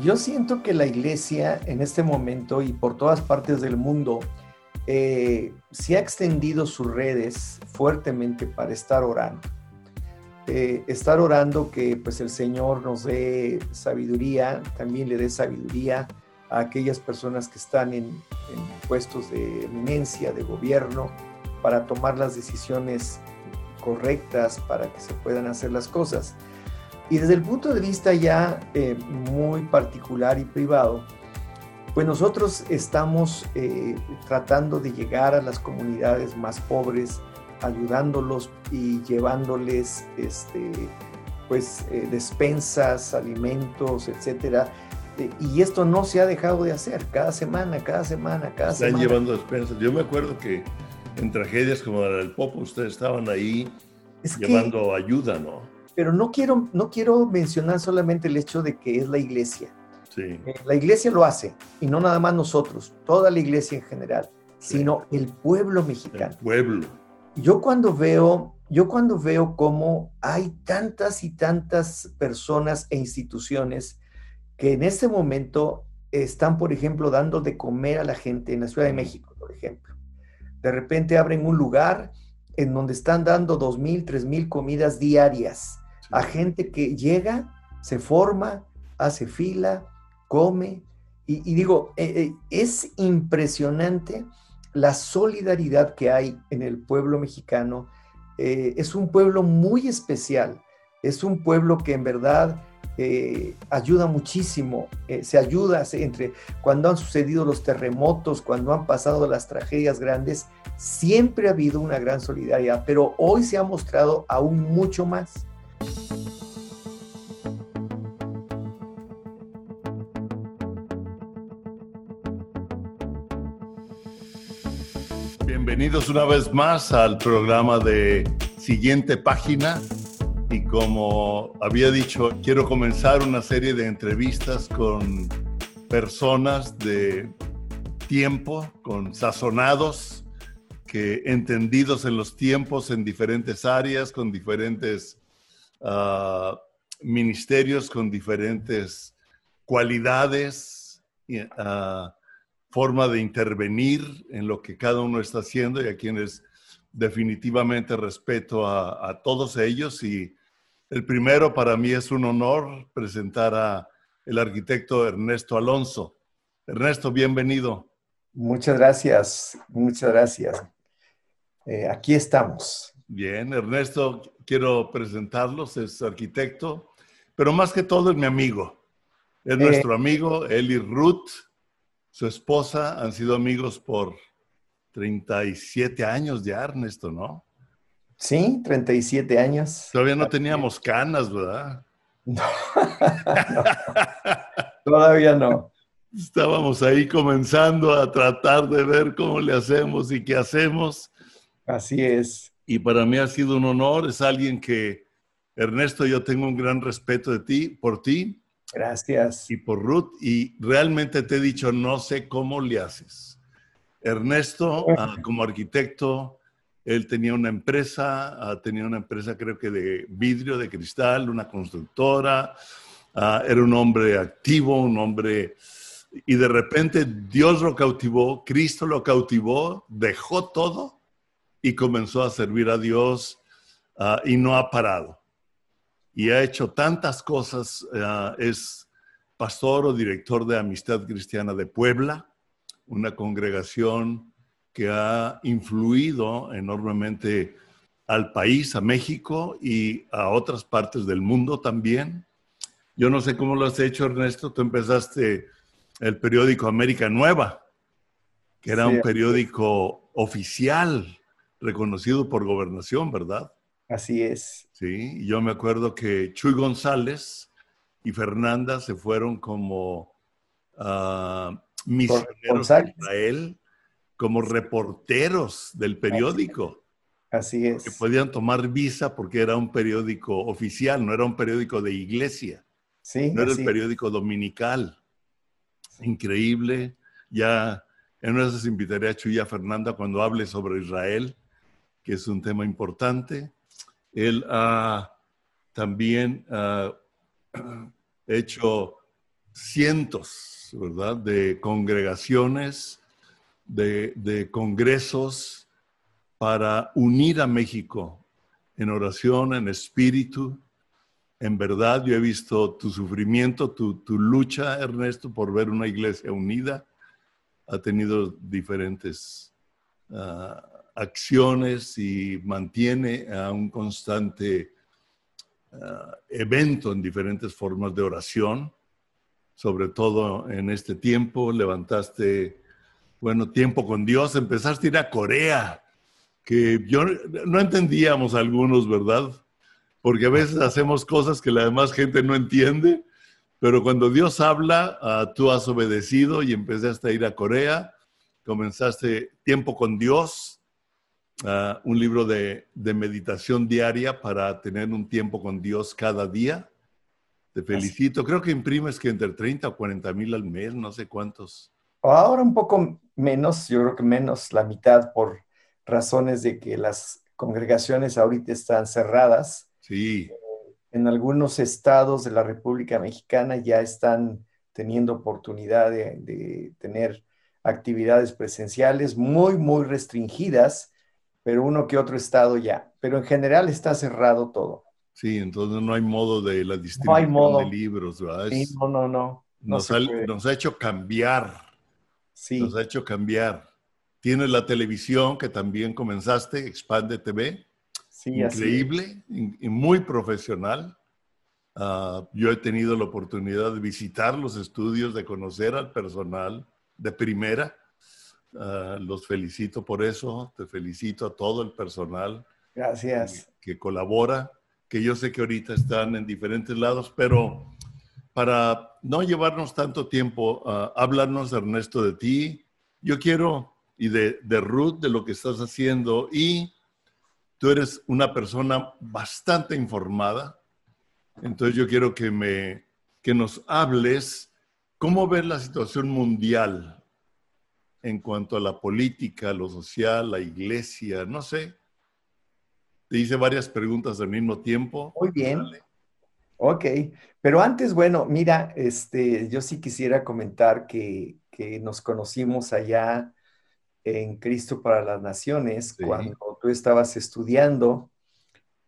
yo siento que la iglesia en este momento y por todas partes del mundo eh, se ha extendido sus redes fuertemente para estar orando. Eh, estar orando que pues el Señor nos dé sabiduría, también le dé sabiduría a aquellas personas que están en, en puestos de eminencia, de gobierno, para tomar las decisiones correctas, para que se puedan hacer las cosas. Y desde el punto de vista ya eh, muy particular y privado, pues nosotros estamos eh, tratando de llegar a las comunidades más pobres, ayudándolos y llevándoles este, pues, eh, despensas, alimentos, etcétera. y esto no se ha dejado de hacer cada semana, cada semana, cada semana. Están llevando despensas. Yo me acuerdo que en tragedias como la del Popo, ustedes estaban ahí llevando ayuda, ¿no? Pero no quiero, no quiero mencionar solamente el hecho de que es la iglesia. Sí. Eh, la iglesia lo hace, y no nada más nosotros, toda la iglesia en general, sino el pueblo mexicano. El pueblo. Yo cuando veo, yo cuando veo cómo hay tantas y tantas personas e instituciones que en este momento están, por ejemplo, dando de comer a la gente en la Ciudad de México, por ejemplo. De repente abren un lugar en donde están dando dos mil, tres mil comidas diarias a gente que llega, se forma, hace fila, come. Y, digo, eh, eh, es impresionante la solidaridad que hay en el pueblo mexicano. Eh, es un pueblo muy especial, es un pueblo que en verdad ayuda muchísimo, se ayuda entre cuando han sucedido los terremotos, cuando han pasado las tragedias grandes, siempre ha habido una gran solidaridad, pero hoy se ha mostrado aún mucho más. Bienvenidos una vez más al programa de Siguiente Página. Y como había dicho, quiero comenzar una serie de entrevistas con personas de tiempo, con sazonados, que entendidos en los tiempos en diferentes áreas, con diferentes Ah, ministerios con diferentes cualidades, uh, forma de intervenir en lo que cada uno está haciendo y a quienes definitivamente respeto a, a todos ellos. Y el primero para mí es un honor presentar a el arquitecto Ernesto Alonso. Ernesto, bienvenido. Muchas gracias, muchas gracias. Eh, aquí estamos. Bien, Ernesto, quiero presentarlos, es arquitecto, pero más que todo es mi amigo. Es eh. nuestro amigo, Eli Ruth, su esposa, han sido amigos por 37 años ya, Ernesto, ¿no? Sí, 37 años. Todavía no teníamos canas, ¿verdad? No. Todavía no. Estábamos ahí comenzando a tratar de ver cómo le hacemos y qué hacemos. Así es y para mí ha sido un honor. Es alguien que, Ernesto, yo tengo un gran respeto de ti, por ti. Gracias. Y por Ruth. Y realmente te he dicho, no sé cómo le haces. Ernesto, ah, como arquitecto, él tenía una empresa, ah, tenía una empresa creo que de vidrio, de cristal, una constructora. Ah, era un hombre activo, un hombre... Y de repente Dios lo cautivó, Cristo lo cautivó, dejó todo y comenzó a servir a Dios y no ha parado. Y ha hecho tantas cosas. Ah, es pastor o director de Amistad Cristiana de Puebla, una congregación que ha influido enormemente al país, a México y a otras partes del mundo también. Yo no sé cómo lo has hecho, Ernesto. Tú empezaste el periódico América Nueva, que era un periódico oficial reconocido por gobernación, ¿verdad? Así es. Sí, yo me acuerdo que Chuy González y Fernanda se fueron como uh, misioneros de Israel, como reporteros del periódico. Así es. Que podían tomar visa porque era un periódico oficial, no era un periódico de iglesia. Sí. No era el periódico dominical. Increíble. Ya en una invitaré a Chuy y a Fernanda cuando hable sobre Israel que es un tema importante. Él ha también hecho cientos, ¿verdad?, de congregaciones, de, de congresos para unir a México en oración, en espíritu, en verdad, yo he visto tu sufrimiento, tu, lucha, Ernesto, por ver una iglesia unida. Ha tenido diferentes ah, acciones y mantiene a un constante ah, evento en diferentes formas de oración. Sobre todo en este tiempo, levantaste, bueno, tiempo con Dios, empezaste a ir a Corea, que yo no entendíamos algunos, ¿verdad? porque a veces hacemos cosas que la demás gente no entiende, pero cuando Dios habla, ah, tú has obedecido y empezaste a ir a Corea, comenzaste tiempo con Dios, ah, un libro de, meditación diaria para tener un tiempo con Dios cada día. Te felicito. Creo que imprimes que entre 30 o 40 mil al mes, no sé cuántos. Ahora un poco menos, yo creo que menos la mitad por razones de que las congregaciones ahorita están cerradas Sí. En algunos estados de la República Mexicana ya están teniendo oportunidad de, tener actividades presenciales muy, muy restringidas, pero uno que otro estado ya. Pero en general está cerrado todo. Sí, entonces no hay modo de la distribución de libros, ¿verdad? Sí, no, no, no. nos, ha, hecho cambiar. Sí. Nos ha hecho cambiar. Tienes la televisión que también comenzaste, Expande TV increíble y muy profesional. Ah, yo he tenido la oportunidad de visitar los estudios, de conocer al personal de primera. Ah, los felicito por eso, te felicito a todo el personal. Gracias. Que, colabora, que yo sé que ahorita están en diferentes lados, pero para no llevarnos tanto tiempo, uh, háblanos, Ernesto, de ti. Yo quiero, y de, de Ruth, de lo que estás haciendo, y tú eres una persona bastante informada, entonces yo quiero que, me, que nos hables cómo ves la situación mundial en cuanto a la política, lo social, la iglesia, no sé. Te hice varias preguntas al mismo tiempo. Muy bien. Ok, pero antes, bueno, mira, este, yo sí quisiera comentar que, que nos conocimos allá en Cristo para las Naciones cuando tú estabas estudiando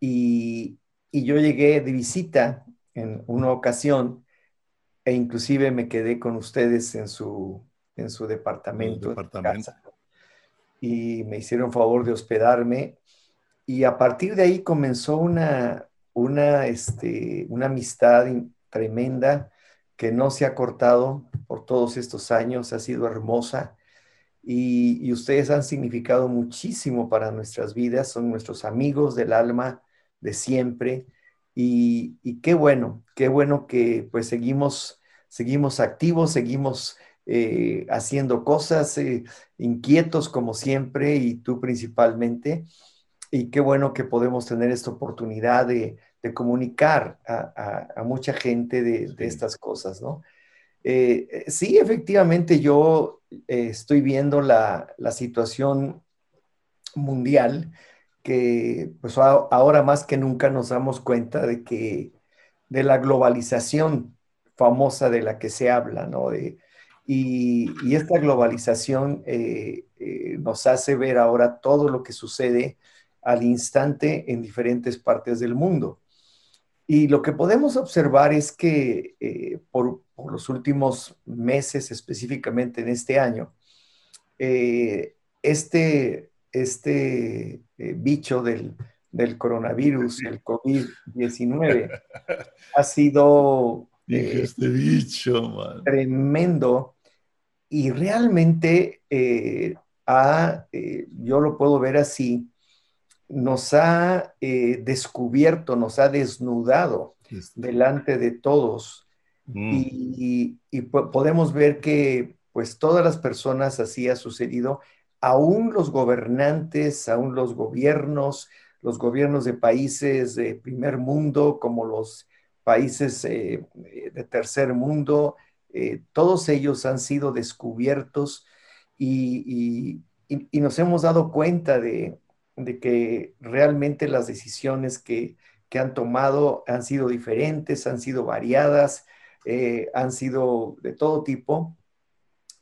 y, yo llegué de visita en una ocasión e inclusive me quedé con ustedes en su, en su departamento. y me hicieron favor de hospedarme y a partir de ahí comenzó una, una, este, una amistad tremenda que no se ha cortado por todos estos años, ha sido hermosa y, ustedes han significado muchísimo para nuestras vidas, son nuestros amigos del alma de siempre y, qué bueno, qué bueno que pues seguimos, seguimos activos, seguimos eh, haciendo cosas, eh, inquietos como siempre y tú principalmente. Y qué bueno que podemos tener esta oportunidad de, comunicar a, mucha gente de, de, estas cosas, ¿no? Eh, sí, efectivamente, yo estoy viendo la, situación mundial que pues ahora más que nunca nos damos cuenta de que de la globalización famosa de la que se habla, ¿no? De, y, esta globalización nos hace ver ahora todo lo que sucede al instante en diferentes partes del mundo. Y lo que podemos observar es que por, los últimos meses, específicamente en este año, eh, este, este eh, bicho del, coronavirus, el COVID-19, ha sido eh, este bicho, tremendo y realmente ha, yo lo puedo ver así, nos ha descubierto, nos ha desnudado delante de todos Mm. Y, podemos ver que pues todas las personas así ha sucedido, aún los gobernantes, aún los gobiernos, los gobiernos de países de primer mundo como los países eh, de tercer mundo, eh, todos ellos han sido descubiertos y, nos hemos dado cuenta de, que realmente las decisiones que, han tomado han sido diferentes, han sido variadas, eh, han sido de todo tipo.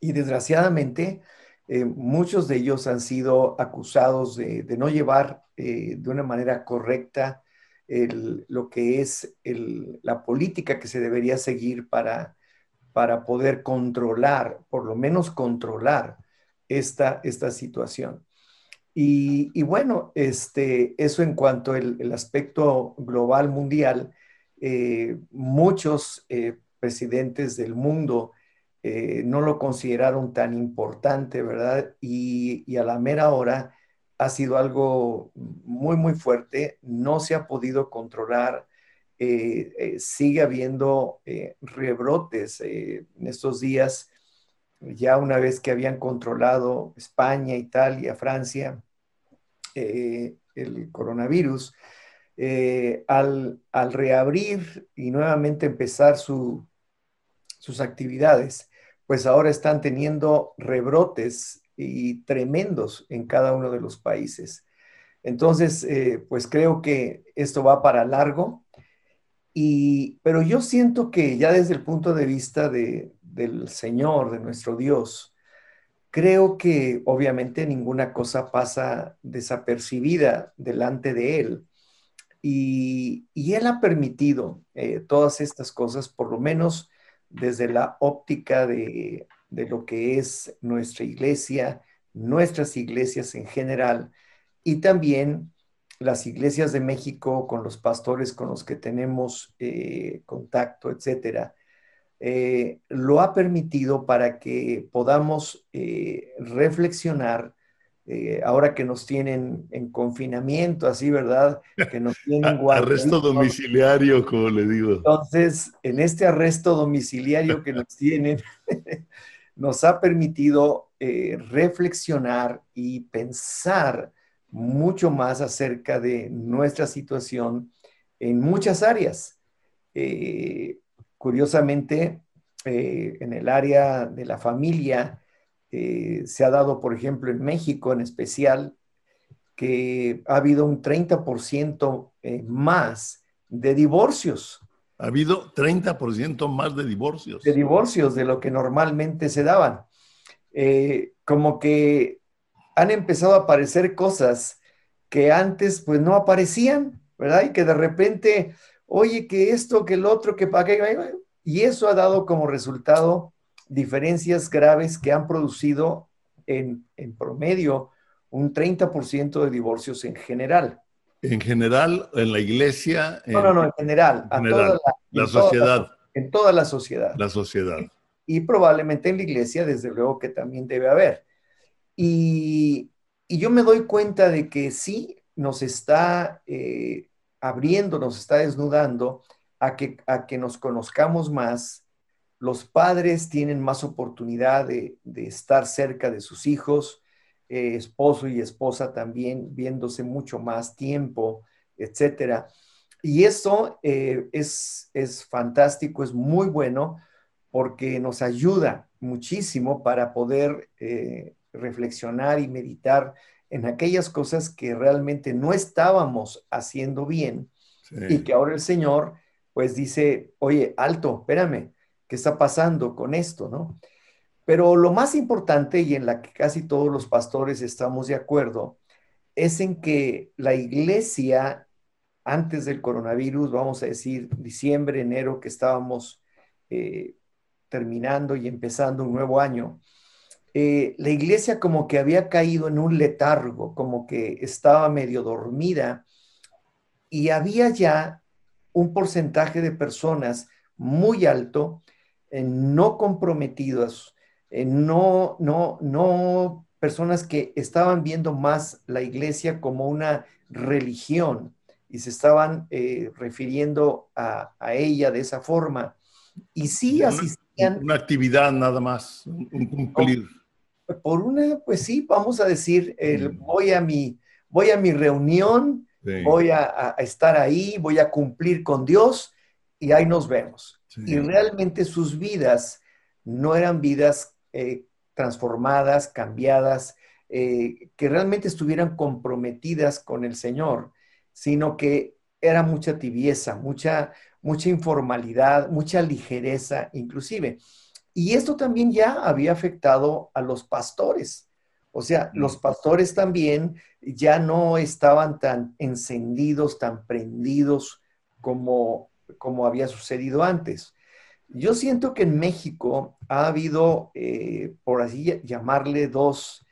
Y desgraciadamente eh, muchos de ellos han sido acusados de, no llevar de una manera correcta lo que es la política que se debería seguir para, para poder controlar, por lo menos controlar esta, esta situación. Y, bueno, este, eso en cuanto al aspecto global mundial, eh, muchos eh, presidentes del mundo eh, no lo consideraron tan importante, ¿verdad? Y, a la mera hora ha sido algo muy, muy fuerte, no se ha podido controlar, sigue habiendo rebrotes en estos días ya una vez que habían controlado España, Italia, Francia, eh, el coronavirus, eh, al, reabrir y nuevamente empezar sus actividades, pues ahora están teniendo rebrotes y tremendos en cada uno de los países. Entonces, eh, pues creo que esto va para largo, y, pero yo siento que ya desde el punto de vista de, del Señor, de nuestro Dios, creo que obviamente ninguna cosa pasa desapercibida delante de Él. Y, Él ha permitido eh, todas estas cosas, por lo menos desde la óptica de, de lo que es nuestra iglesia, nuestras iglesias en general, y también las iglesias de México con los pastores con los que tenemos eh, contacto, etcétera. Eh, lo ha permitido para que podamos eh, reflexionar ahora que nos tienen en confinamiento, así, ¿verdad? Que nos tienen Arresto domiciliario, como le digo. Entonces, en este arresto domiciliario que nos tienen, nos ha permitido reflexionar y pensar mucho más acerca de nuestra situación en muchas áreas. Curiosamente, eh, en el área de la familia, eh, se ha dado, por ejemplo, en México en especial, que ha habido un 30% eh, más de divorcios. Ha habido 30% más de divorcios. De divorcios de lo que normalmente se daban. como que han empezado a aparecer cosas que antes pues no aparecían, ¿verdad? Y que de repente oye, que esto, que el otro, que para qué. Y eso ha dado como resultado diferencias graves que han producido en, promedio un 30% de divorcios en general. En general, en la iglesia. no, no, no, en general. En general, la, sociedad. en toda la sociedad. La sociedad. Y, probablemente en la iglesia, desde luego que también debe haber. Y, yo me doy cuenta de que sí nos está eh, abriendo, nos está desnudando a que, a que nos conozcamos más. Los padres tienen más oportunidad de, estar cerca de sus hijos, eh, esposo y esposa también viéndose mucho más tiempo, etcétera. Y eso eh, es, es fantástico, es muy bueno porque nos ayuda muchísimo para poder reflexionar y meditar en aquellas cosas que realmente no estábamos haciendo bien y que ahora el Señor pues dice, oye, alto, espérame, ¿qué está pasando con esto? ¿no? Pero lo más importante y en la que casi todos los pastores estamos de acuerdo es en que la iglesia antes del coronavirus, vamos a decir diciembre, enero, que estábamos eh, terminando y empezando un nuevo año, eh, la iglesia como que había caído en un letargo, como que estaba medio dormida y había ya un porcentaje de personas muy alto, no comprometidas, no, no, no personas que estaban viendo más la iglesia como una religión y se estaban eh, refiriendo a, ella de esa forma. Y sí asistían. Una, actividad nada más, un cumplir por una, pues sí, vamos a decir, el, voy, a mi, voy a mi reunión, voy a, estar ahí, voy a cumplir con Dios y ahí nos vemos. Y realmente sus vidas no eran vidas eh, transformadas, cambiadas, eh, que realmente estuvieran comprometidas con el Señor, sino que era mucha tibieza, mucha, mucha informalidad, mucha ligereza inclusive. Y esto también ya había afectado a los pastores. O sea, los pastores también ya no estaban tan encendidos, tan prendidos como, como había sucedido antes. Yo siento que en México ha habido, eh, por así llamarle, dos,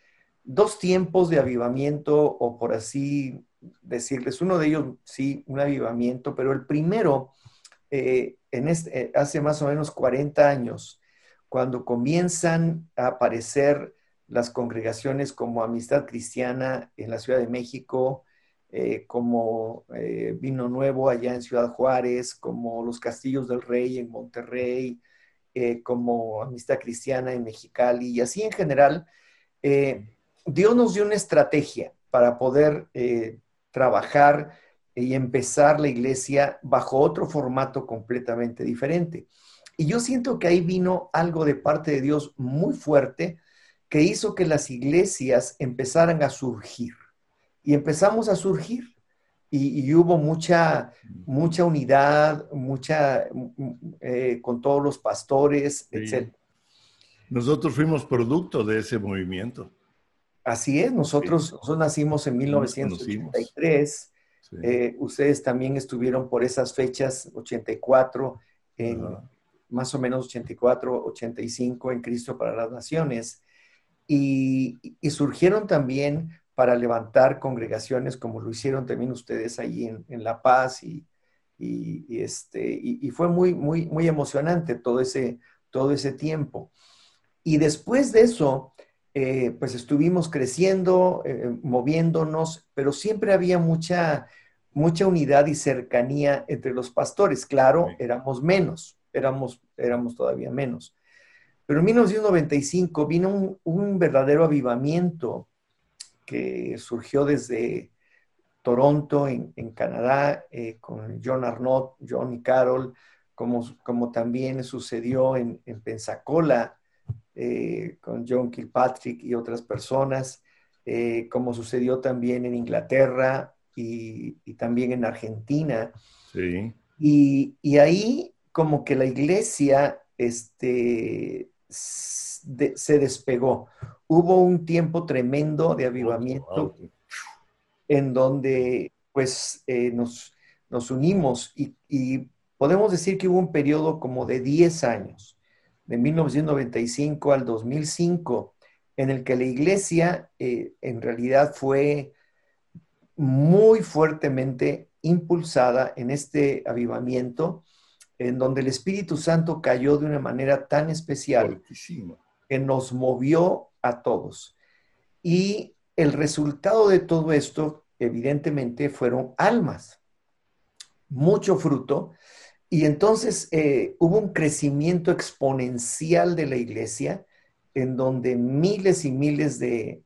dos tiempos de avivamiento, o por así decirles, uno de ellos sí, un avivamiento, pero el primero, eh, en este, eh, hace más o menos 40 años, cuando comienzan a aparecer las congregaciones como Amistad Cristiana en la Ciudad de México, eh, como Vino Nuevo allá en Ciudad Juárez, como Los Castillos del Rey en Monterrey, como Amistad Cristiana en Mexicali y así en general, Dios nos dio una estrategia para poder trabajar y empezar la iglesia bajo otro formato completamente diferente. Y yo siento que ahí vino algo de parte de Dios muy fuerte que hizo que las iglesias empezaran a surgir. Y empezamos a surgir. Y, hubo mucha, mucha unidad, mucha, eh, con todos los pastores, etc. Nosotros fuimos producto de ese movimiento. Así es, nosotros, nacimos en 1983. Eh, ustedes también estuvieron por esas fechas, 84, en, más o menos 84, 85 en Cristo para las Naciones. Y, surgieron también para levantar congregaciones como lo hicieron también ustedes ahí en, La Paz y, este, y, fue muy, muy, muy emocionante todo ese, todo ese tiempo. Y después de eso, eh, pues estuvimos creciendo, eh, moviéndonos, pero siempre había mucha, mucha unidad y cercanía entre los pastores. Claro, éramos menos, éramos, éramos todavía menos. Pero en 1995 vino un, verdadero avivamiento que surgió desde Toronto, en, Canadá, eh, con John Arnott, John y Carol, como, como también sucedió en, en Pensacola, eh, con John Kilpatrick y otras personas, eh, como sucedió también en Inglaterra y, también en Argentina. Sí. Y, ahí como que la iglesia este, se despegó. Hubo un tiempo tremendo de avivamiento en donde pues eh, nos, nos unimos y, y podemos decir que hubo un periodo como de 10 años de 1995 al 2005, en el que la iglesia eh, en realidad fue muy fuertemente impulsada en este avivamiento, en donde el Espíritu Santo cayó de una manera tan especial que nos movió a todos. Y el resultado de todo esto, evidentemente, fueron almas, mucho fruto, y entonces eh, hubo un crecimiento exponencial de la iglesia en donde miles y miles de,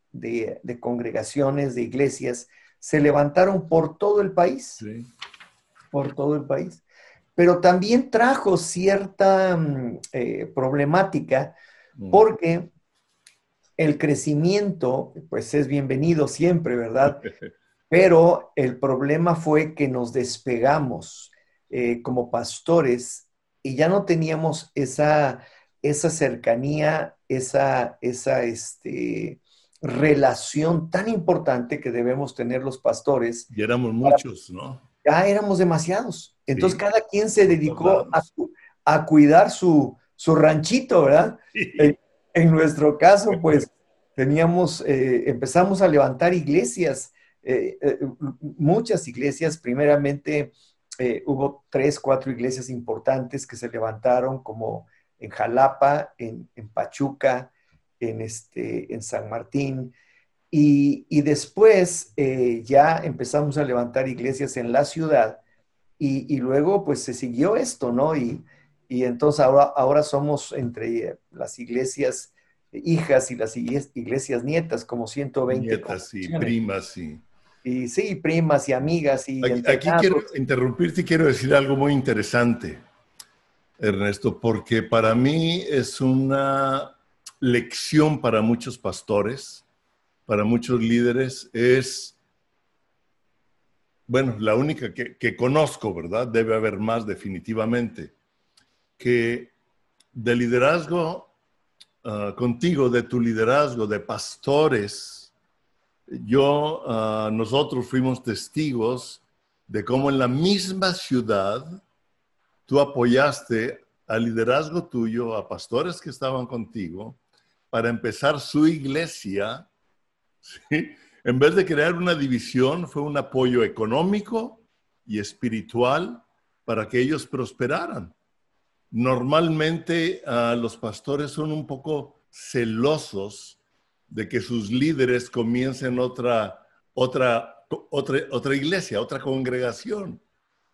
congregaciones, de iglesias, se levantaron por todo el país. Por todo el país. Pero también trajo cierta mm, eh, problemática mm. porque el crecimiento, pues es bienvenido siempre, ¿verdad? Pero el problema fue que nos despegamos eh, como pastores y ya no teníamos esa, esa cercanía, esa, esa este, relación tan importante que debemos tener los pastores. Y éramos muchos, ¿no? Ya éramos demasiados. Entonces cada quien se dedicó a, cuidar su, ranchito, ¿verdad? En, nuestro caso, pues teníamos, eh, empezamos a levantar iglesias, eh, muchas iglesias, primeramente eh, hubo tres, cuatro iglesias importantes que se levantaron, como en Jalapa, en, Pachuca, en, este, en San Martín. Y, después eh, ya empezamos a levantar iglesias en la ciudad y, luego pues se siguió esto, ¿no? Y, entonces ahora, ahora somos entre las iglesias hijas y las iglesias nietas, como 120. Nietas y primas y y sí, primas y amigas. Y aquí, quiero interrumpirte y quiero decir algo muy interesante, Ernesto, porque para mí es una lección para muchos pastores, para muchos líderes, es bueno, la única que, conozco, ¿verdad? Debe haber más definitivamente, que de liderazgo ah, contigo, de tu liderazgo, de pastores, yo, ah, nosotros fuimos testigos de cómo en la misma ciudad tú apoyaste al liderazgo tuyo, a pastores que estaban contigo, para empezar su iglesia, ¿sí? En vez de crear una división, fue un apoyo económico y espiritual para que ellos prosperaran. Normalmente ah, los pastores son un poco celosos de que sus líderes comiencen otra, otra, otra, otra iglesia, otra congregación.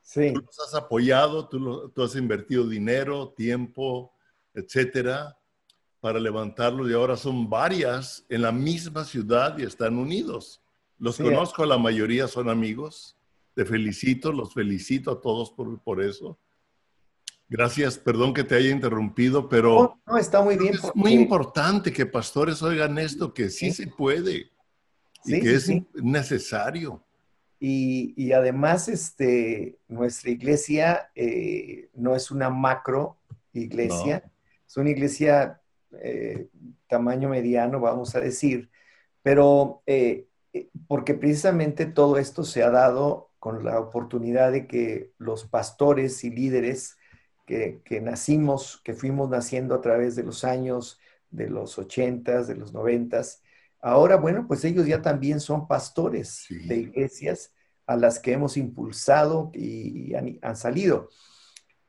Sí. Tú los has apoyado, tú, tú has invertido dinero, tiempo, etcétera, para levantarlos y ahora son varias en la misma ciudad y están unidos. Los conozco, la mayoría son amigos. Te felicito, los felicito a todos por, por eso. Gracias, perdón que te haya interrumpido, pero... No, está muy bien. Es muy importante que pastores oigan esto, que sí, se puede y que es necesario. Y, además, este, nuestra iglesia eh, no es una macro iglesia, es una iglesia eh, tamaño mediano, vamos a decir, pero eh, eh, porque precisamente todo esto se ha dado con la oportunidad de que los pastores y líderes que, nacimos, que fuimos naciendo a través de los años de los ochentas, de los noventas, ahora, bueno, pues ellos ya también son pastores de iglesias a las que hemos impulsado y, han, salido.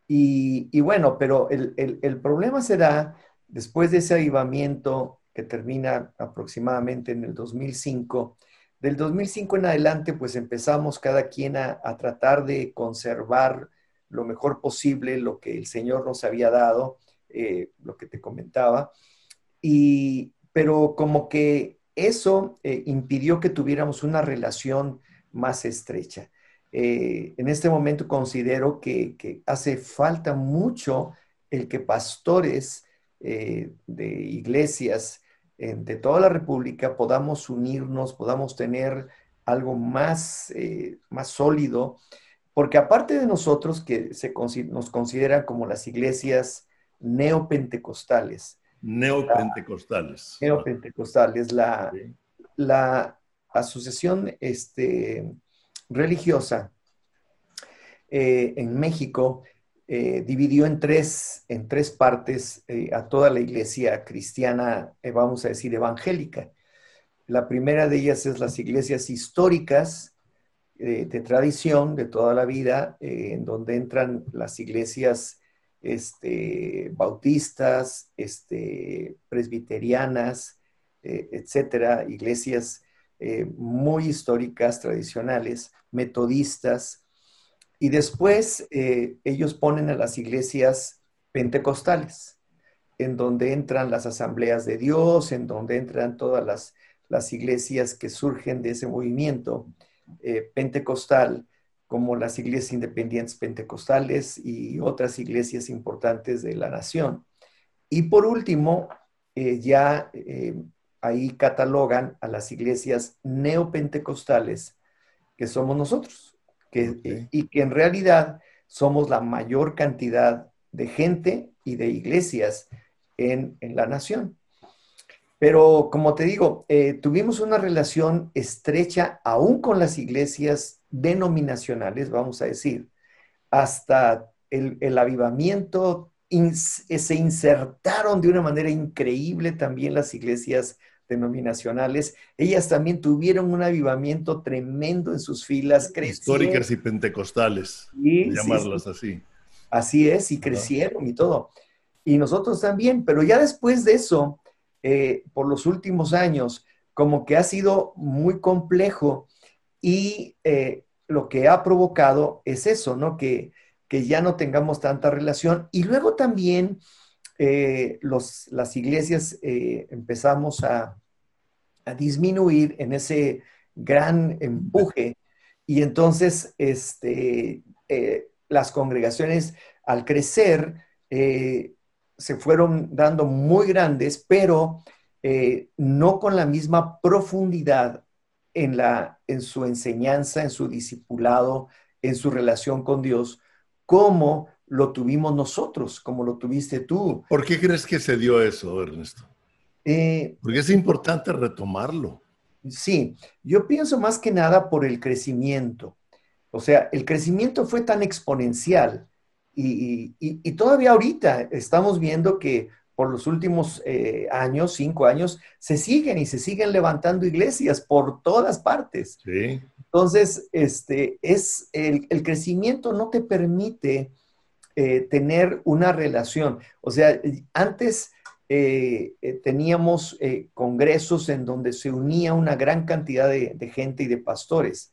Y, bueno, pero el, el problema será Después de ese avivamiento que termina aproximadamente en el 2005, del 2005 en adelante, pues empezamos cada quien a, tratar de conservar lo mejor posible lo que el Señor nos había dado, eh, lo que te comentaba. Y, pero como que eso eh, impidió que tuviéramos una relación más estrecha. Eh, en este momento considero que, que, hace falta mucho el que pastores eh, de iglesias de toda la República podamos unirnos, podamos tener algo más, eh, más sólido, porque aparte de nosotros que se, nos consideran como las iglesias neopentecostales. Neopentecostales. neopentecostales, la, la asociación este, religiosa eh, en México eh, dividió en tres, en tres partes eh, a toda la iglesia cristiana, eh, vamos a decir, evangélica. La primera de ellas es las iglesias históricas de tradición de toda la vida, en donde entran las iglesias este, bautistas, este, presbiterianas, etcétera, iglesias muy históricas, tradicionales, metodistas, y después eh, ellos ponen a las iglesias pentecostales, en donde entran las asambleas de Dios, en donde entran todas las, iglesias que surgen de ese movimiento eh, pentecostal, como las iglesias independientes pentecostales y otras iglesias importantes de la nación. Y por último, eh, ya ahí catalogan a las iglesias neopentecostales, que somos nosotros y que en realidad somos la mayor cantidad de gente y de iglesias en, la nación. Pero como te digo, eh, tuvimos una relación estrecha aún con las iglesias denominacionales, vamos a decir, hasta el, el avivamiento, se insertaron de una manera increíble también las iglesias denominacionales, ellas también tuvieron un avivamiento tremendo en sus filas. Históricas y pentecostales, llamarlas así. Así es, y crecieron y todo. Y nosotros también, pero ya después de eso, eh, por los últimos años, como que ha sido muy complejo y eh, lo que ha provocado es eso, ¿no? Que, que ya no tengamos tanta relación. Y luego también eh, las iglesias eh, empezamos a, disminuir en ese gran empuje. Y entonces este, eh, las congregaciones al crecer se fueron dando muy grandes, pero no con la misma profundidad en, la, en su enseñanza, en su discipulado, en su relación con Dios, como lo tuvimos nosotros, como lo tuviste tú. ¿Por qué crees que se dio eso, Ernesto? Eh, Porque es importante retomarlo. Sí, yo pienso más que nada por el crecimiento. O sea, el crecimiento fue tan exponencial y, todavía ahorita estamos viendo que por los últimos eh, años, cinco años, se siguen y se siguen levantando iglesias por todas partes. Sí. Entonces, este, es el, crecimiento no te permite eh, tener una relación. O sea, antes eh, teníamos congresos en donde se unía una gran cantidad de, de gente y de pastores.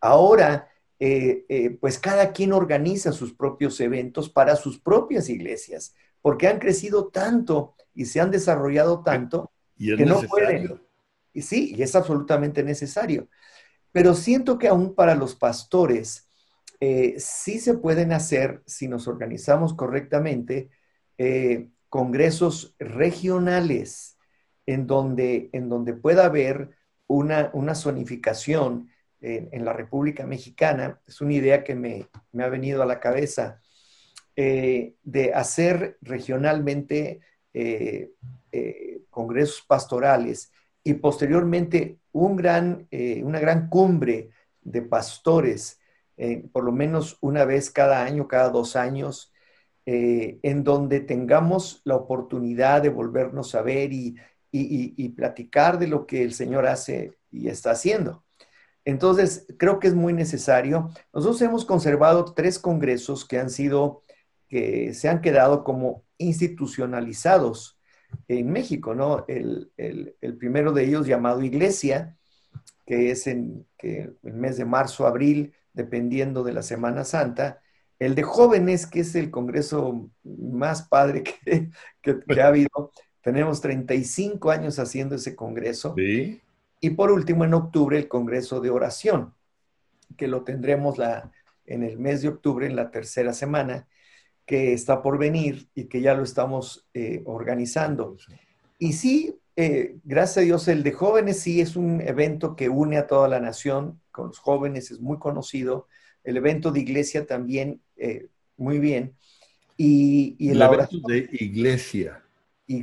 Ahora eh, eh, pues cada quien organiza sus propios eventos para sus propias iglesias, porque han crecido tanto y se han desarrollado tanto que no pueden. Y sí, y es absolutamente necesario. Pero siento que aún para los pastores eh, sí se pueden hacer, si nos organizamos correctamente, congresos regionales en donde, en donde pueda haber una, una zonificación en, la República Mexicana, es una idea que me, ha venido a la cabeza, eh, de hacer regionalmente eh, eh, congresos pastorales y posteriormente un gran, una gran cumbre de pastores, por lo menos una vez cada año, cada dos años, en donde tengamos la oportunidad de volvernos a ver y, y, platicar de lo que el Señor hace y está haciendo. Entonces, creo que es muy necesario. Nosotros hemos conservado tres congresos que han sido, que se han quedado como institucionalizados en México, ¿no? El, primero de ellos llamado Iglesia, que es en el mes de marzo, abril, dependiendo de la Semana Santa. El de jóvenes, que es el congreso más padre que, que ha habido. Tenemos 35 años haciendo ese congreso. Sí. Y por último, en octubre, el Congreso de Oración, que lo tendremos la, en el mes de octubre, en la tercera semana, que está por venir y que ya lo estamos eh, organizando. Y sí, eh, gracias a Dios, el de jóvenes sí es un evento que une a toda la nación, con los jóvenes es muy conocido. El evento de iglesia también, eh, muy bien. Y, el, evento de iglesia. Y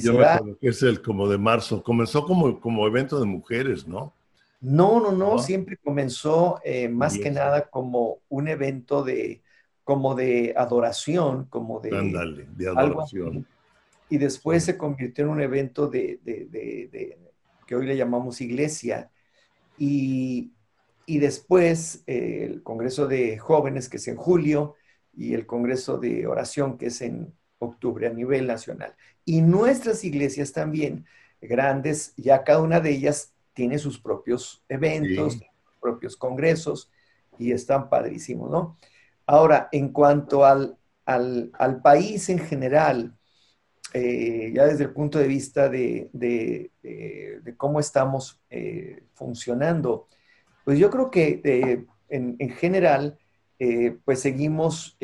Yo se me que es el como de marzo. Comenzó como, como evento de mujeres, ¿no? No, no, no. Siempre comenzó eh, más que nada como un evento de, como de adoración, como de... Ándale, de adoración. y después se convirtió en un evento de, de, de, que hoy le llamamos iglesia. Y, y después eh, el Congreso de Jóvenes, que es en julio, y el Congreso de Oración, que es en octubre a nivel nacional. Y nuestras iglesias también, grandes, ya cada una de ellas tiene sus propios eventos, sus propios congresos y están padrísimos, ¿no? Ahora, en cuanto al, al, país en general, eh, ya desde el punto de vista de, de, cómo estamos eh, funcionando, pues yo creo que eh, en, en, general, pues seguimos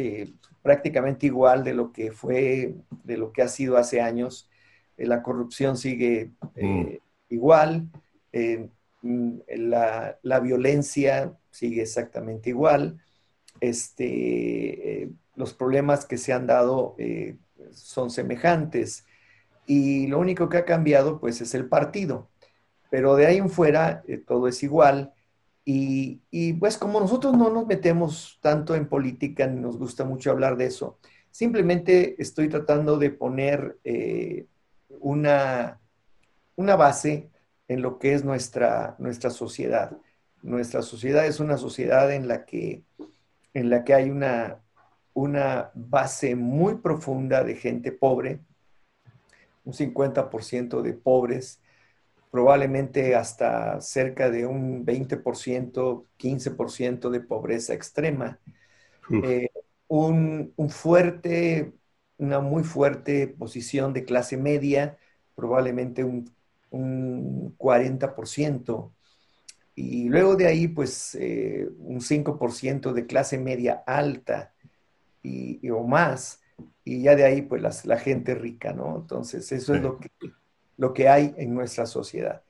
prácticamente igual de lo que fue, de lo que ha sido hace años. Eh, la corrupción sigue eh, mm. igual, eh, mm, la, violencia sigue exactamente igual, este, los problemas que se han dado son semejantes. Y lo único que ha cambiado pues es el partido, pero de ahí en fuera todo es igual y, pues como nosotros no nos metemos tanto en política ni nos gusta mucho hablar de eso, simplemente estoy tratando de poner eh, una, una base en lo que es nuestra, nuestra sociedad. Nuestra sociedad es una sociedad en la que, en la que hay una, una base muy profunda de gente pobre, un 50% de pobres, probablemente hasta cerca de un 20%, 15% de pobreza extrema. Eh, un, fuerte, una muy fuerte posición de clase media, probablemente un, 40%. Y luego de ahí, pues, eh, un 5% de clase media alta y, o más. Y ya de ahí, pues, la gente rica, ¿no? Entonces, eso es lo que lo que hay en nuestra sociedad.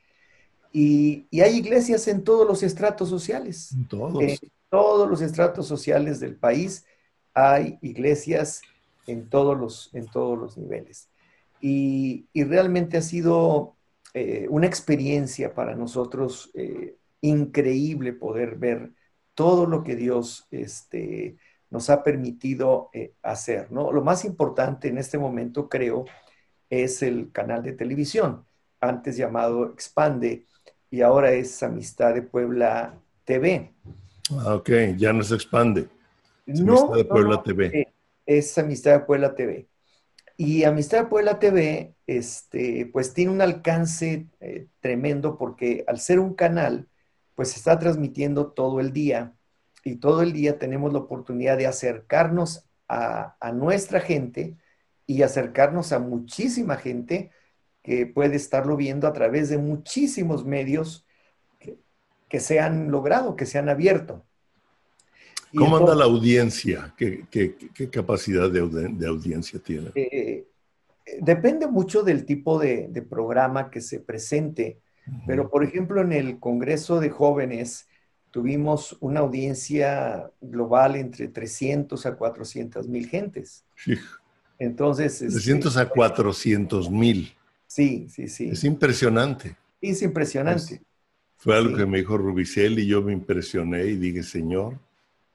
Y, hay iglesias en todos los estratos sociales. En todos. En todos los estratos sociales del país hay iglesias en todos los, en todos los niveles. Y, realmente ha sido eh, una experiencia para nosotros eh, increíble poder ver todo lo que Dios este, nos ha permitido eh, hacer. ¿no? Lo más importante en este momento, creo, es el canal de televisión, antes llamado Expande, y ahora es Amistad de Puebla TV. Ah, ok, ya no se expande. Amistad de Puebla TV. Es Amistad de Puebla TV. Y Amistad de Puebla TV, este, pues tiene un alcance eh, tremendo porque al ser un canal, pues se está transmitiendo todo el día y todo el día tenemos la oportunidad de acercarnos a, nuestra gente y acercarnos a muchísima gente que puede estarlo viendo a través de muchísimos medios que, se han logrado, que se han abierto. ¿Cómo anda la audiencia? ¿Qué, capacidad de, audiencia tiene? Eh, depende mucho del tipo de, programa que se presente, pero por ejemplo en el Congreso de Jóvenes tuvimos una audiencia global entre 300 a 400 mil gentes. Entonces... 300 este, a 400 mil. Sí, sí, sí. Es impresionante. Es impresionante. fue algo que me dijo Rubicel y yo me impresioné y dije, Señor.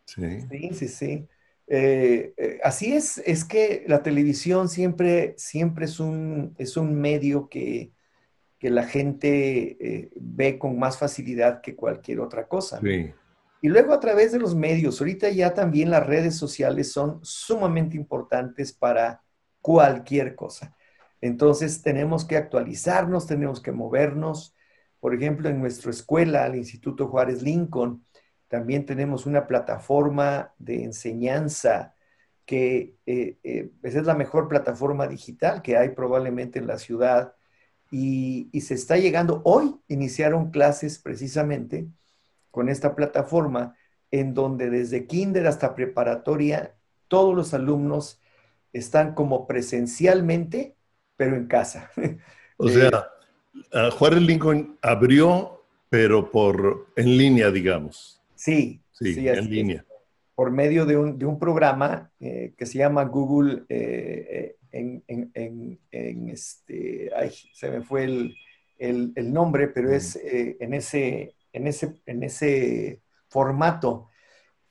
Sí, sí, sí. sí. Eh, eh, así es, es que la televisión siempre, siempre es, un, es un medio que, que la gente eh, ve con más facilidad que cualquier otra cosa. Y luego a través de los medios, ahorita ya también las redes sociales son sumamente importantes para cualquier cosa. Entonces tenemos que actualizarnos, tenemos que movernos. Por ejemplo, en nuestra escuela, el Instituto Juárez Lincoln, también tenemos una plataforma de enseñanza que eh, eh, es la mejor plataforma digital que hay probablemente en la ciudad y, se está llegando, hoy iniciaron clases precisamente con esta plataforma en donde desde kinder hasta preparatoria todos los alumnos están como presencialmente, pero en casa. O sea, eh, Juárez Lincoln abrió, pero por en línea, digamos. Sí, sí, en línea. Por medio de un, programa eh, que se llama Google eh, en, este, se me fue el, nombre, pero es eh, en, ese, en, ese, en ese formato.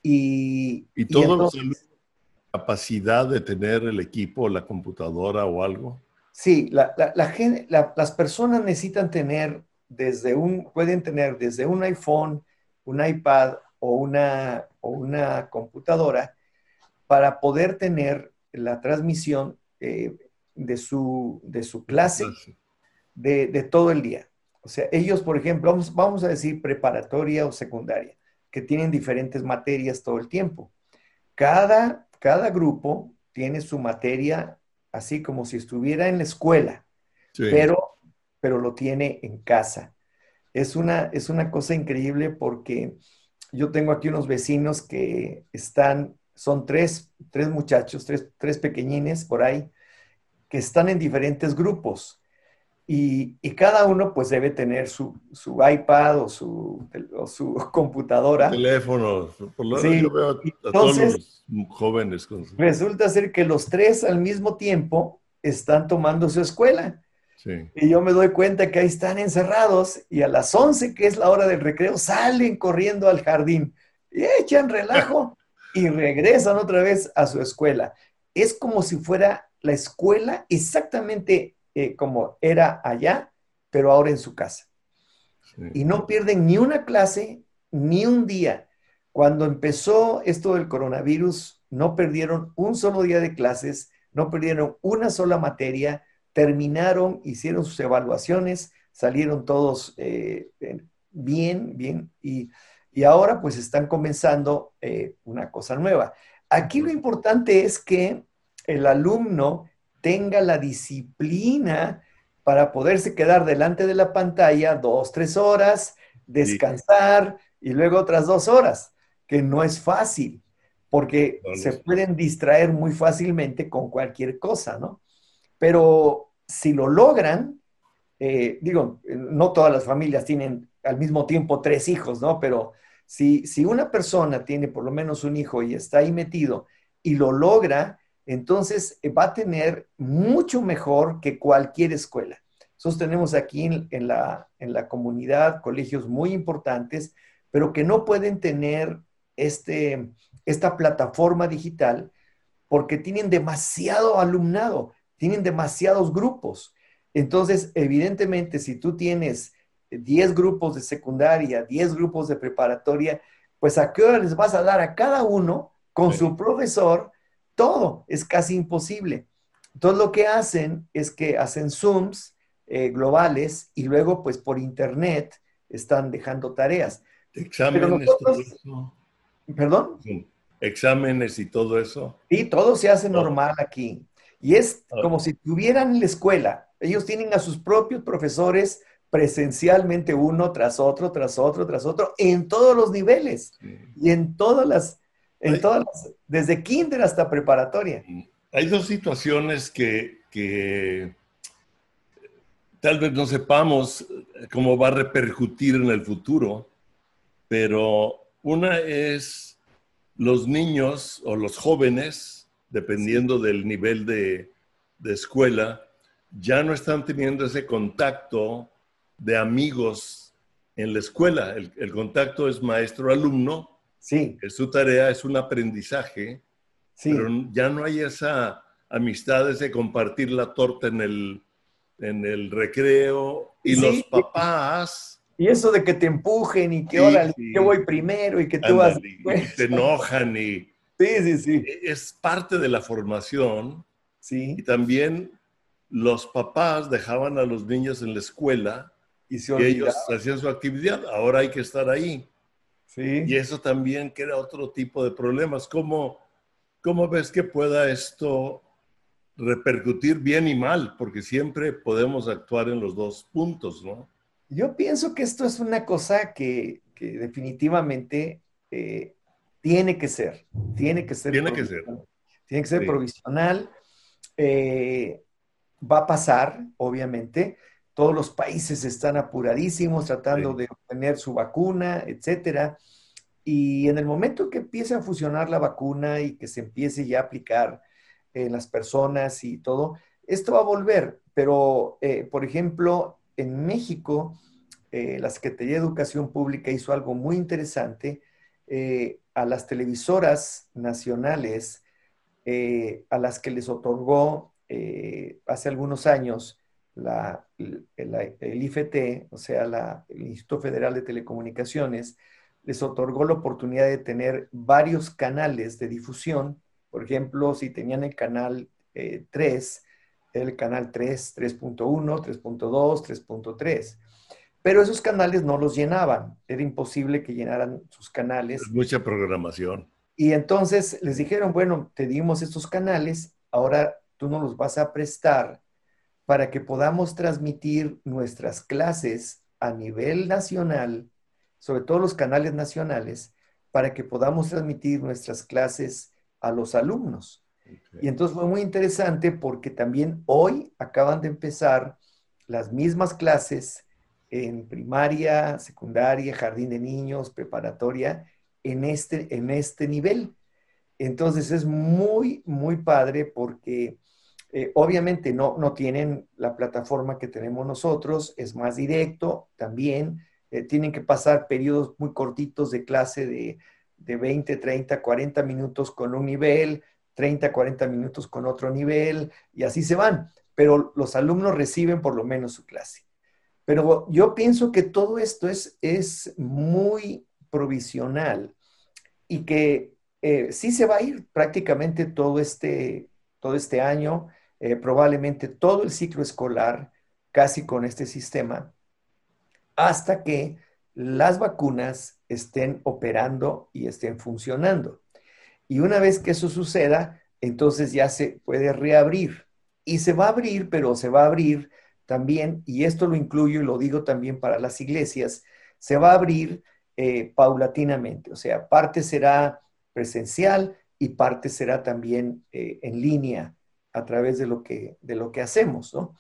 Y, ¿Y, todos capacidad de tener el equipo, la computadora o algo? Sí, la, la, las personas necesitan tener desde un, pueden tener desde un iPhone, un iPad o una, o una computadora para poder tener la transmisión eh, de, su, de su clase de, de, todo el día. O sea, ellos, por ejemplo, vamos, vamos a decir preparatoria o secundaria, que tienen diferentes materias todo el tiempo. Cada, cada grupo tiene su materia así como si estuviera en la escuela, pero, pero lo tiene en casa. Es una, es una cosa increíble porque yo tengo aquí unos vecinos que están son tres, tres muchachos, tres, tres, pequeñines por ahí, que están en diferentes grupos. Y, y cada uno pues debe tener su, su iPad o su, o su computadora. Teléfono. Por lo sí. yo veo a, todos los jóvenes. Con Resulta ser que los tres al mismo tiempo están tomando su escuela. Sí. Y yo me doy cuenta que ahí están encerrados y a las 11, que es la hora del recreo, salen corriendo al jardín y echan relajo y regresan otra vez a su escuela. Es como si fuera la escuela exactamente eh, como era allá, pero ahora en su casa. Y no pierden ni una clase, ni un día. Cuando empezó esto del coronavirus, no perdieron un solo día de clases, no perdieron una sola materia, terminaron, hicieron sus evaluaciones, salieron todos eh, bien, bien, y y ahora pues están comenzando eh, una cosa nueva. Aquí lo importante es que el alumno tenga la disciplina para poderse quedar delante de la pantalla dos, tres horas, descansar y luego otras dos horas, que no es fácil, porque se pueden distraer muy fácilmente con cualquier cosa, ¿no? Pero si lo logran, eh, digo, no todas las familias tienen al mismo tiempo tres hijos, ¿no? Pero si, si una persona tiene por lo menos un hijo y está ahí metido y lo logra, entonces va a tener mucho mejor que cualquier escuela. Nosotros tenemos aquí en, la, en la comunidad colegios muy importantes, pero que no pueden tener este, esta plataforma digital porque tienen demasiado alumnado, tienen demasiados grupos. Entonces, evidentemente, si tú tienes 10 grupos de secundaria, 10 grupos de preparatoria, pues a qué hora les vas a dar a cada uno con su profesor todo. Es casi imposible. Entonces, lo que hacen es que hacen Zooms eh, globales y luego, pues por internet, están dejando tareas. Exámenes. ¿Perdón? Exámenes y todo eso. Sí, todo se hace normal aquí. Y es como si tuvieran la escuela. Ellos tienen a sus propios profesores presencialmente uno tras otro, tras otro, tras otro, en todos los niveles y en todas las, en todas desde kinder hasta preparatoria. Hay dos situaciones que, que tal vez no sepamos cómo va a repercutir en el futuro, pero una es los niños o los jóvenes, dependiendo del nivel de, de escuela, ya no están teniendo ese contacto de amigos en la escuela. El, contacto es maestro-alumno. Sí. su tarea es un aprendizaje. Sí. Pero ya no hay esa amistad, ese compartir la torta en el, en el recreo. Y los papás. Y eso de que te empujen y que ahora yo voy primero y que tú vas. Y te enojan y. Sí, sí, sí. Es parte de la formación. Sí. Y también los papás dejaban a los niños en la escuela y, ellos hacían su actividad, ahora hay que estar ahí. Sí. Y eso también crea otro tipo de problemas. ¿Cómo, ¿Cómo ves que pueda esto repercutir bien y mal? Porque siempre podemos actuar en los dos puntos, ¿no? Yo pienso que esto es una cosa que, que definitivamente eh, tiene que ser. Tiene que ser. Tiene que ser. Tiene que ser provisional. Eh, va a pasar, obviamente. Todos los países están apuradísimos tratando de obtener su vacuna, etcétera. Y en el momento que empiece a fusionar la vacuna y que se empiece ya a aplicar en las personas y todo, esto va a volver. Pero, eh, por ejemplo, en México, eh, la Secretaría de Educación Pública hizo algo muy interesante. Eh, a las televisoras nacionales, a las que les otorgó hace algunos años el, IFT, o sea, el Instituto Federal de Telecomunicaciones, les otorgó la oportunidad de tener varios canales de difusión. Por ejemplo, si tenían el canal 3, eh, el canal 3, 3.1, 3.2, 3.3. Pero esos canales no los llenaban. Era imposible que llenaran sus canales. Mucha programación. Y entonces les dijeron, bueno, te dimos estos canales, ahora tú no los vas a prestar para que podamos transmitir nuestras clases a nivel nacional, sobre todo los canales nacionales, para que podamos transmitir nuestras clases a los alumnos. Y entonces fue muy interesante porque también hoy acaban de empezar las mismas clases en primaria, secundaria, jardín de niños, preparatoria, en este, en este nivel. Entonces es muy, muy padre porque eh, obviamente no, no tienen la plataforma que tenemos nosotros, es más directo también. Eh, tienen que pasar periodos muy cortitos de clase de, de 20, 30, 40 minutos con un nivel, 30, 40 minutos con otro nivel, y así se van. Pero los alumnos reciben por lo menos su clase. Pero yo pienso que todo esto es, es muy provisional y que eh, sí se va a ir prácticamente todo este, todo este año. Eh, probablemente todo el ciclo escolar casi con este sistema, hasta que las vacunas estén operando y estén funcionando. Y una vez que eso suceda, entonces ya se puede reabrir. Y se va a abrir, pero se va a abrir también, y esto lo incluyo y lo digo también para las iglesias, se va a abrir eh, paulatinamente. O sea, parte será presencial y parte será también eh, en línea a través de lo que, de lo que hacemos, ¿no?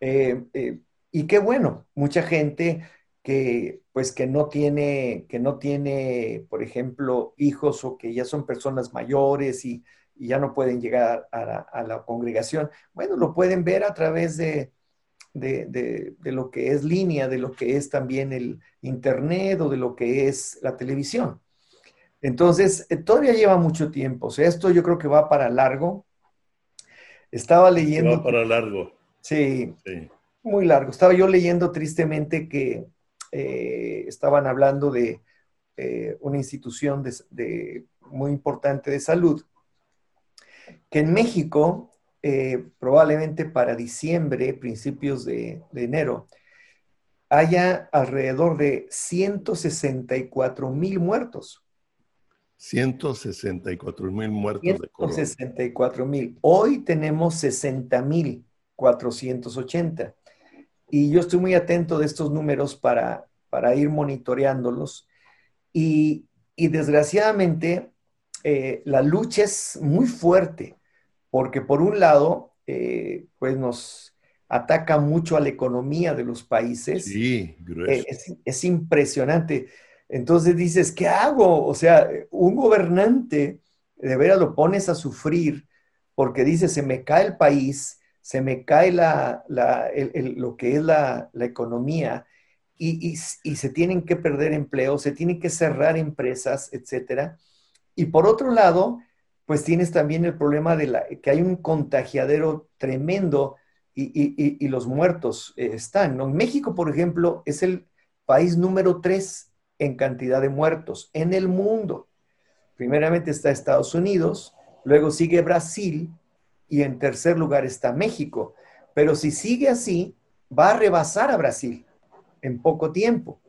Eh, eh, y qué bueno, mucha gente que pues que no tiene, que no tiene, por ejemplo, hijos o que ya son personas mayores y, ya no pueden llegar a la, congregación, bueno, lo pueden ver a través de, de, lo que es línea, de lo que es también el internet o de lo que es la televisión. Entonces, eh, todavía lleva mucho tiempo. O sea, esto yo creo que va para largo. Estaba leyendo. Va para largo. Sí, sí, muy largo. Estaba yo leyendo tristemente que eh, estaban hablando de eh, una institución de, muy importante de salud, que en México, eh, probablemente para diciembre, principios de, enero, haya alrededor de 164 mil muertos. 164 mil muertos de 164 mil. Hoy tenemos 60 mil 480. Y yo estoy muy atento de estos números para, para ir monitoreándolos. Y, desgraciadamente, eh, la lucha es muy fuerte, porque por un lado, eh, pues nos ataca mucho a la economía de los países. Sí, eh, es, impresionante. Entonces dices, ¿qué hago? O sea, un gobernante, de veras lo pones a sufrir porque dice, se me cae el país, se me cae la, lo que es la, economía y, se tienen que perder empleos, se tienen que cerrar empresas, etcétera. Y por otro lado, pues tienes también el problema de la, que hay un contagiadero tremendo y, los muertos eh, están. México, por ejemplo, es el país número tres en cantidad de muertos en el mundo. Primeramente está Estados Unidos, luego sigue Brasil, y en tercer lugar está México. Pero si sigue así, va a rebasar a Brasil en poco tiempo.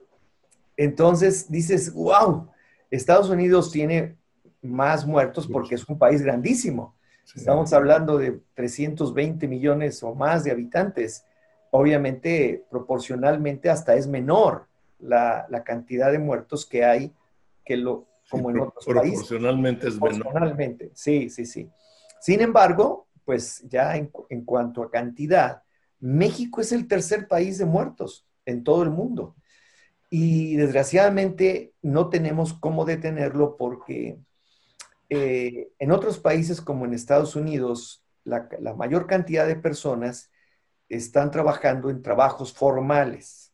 Entonces dices, wow, Estados Unidos tiene más muertos porque es un país grandísimo. Estamos hablando de 320 millones o más de habitantes. Obviamente, proporcionalmente hasta es menor la, cantidad de muertos que hay que lo, como en otros países. Proporcionalmente es menor. Proporcionalmente, sí, sí, sí. Sin embargo, pues ya en, cuanto a cantidad, México es el tercer país de muertos en todo el mundo. Y desgraciadamente no tenemos cómo detenerlo porque eh, en otros países como en Estados Unidos, la, la, mayor cantidad de personas están trabajando en trabajos formales.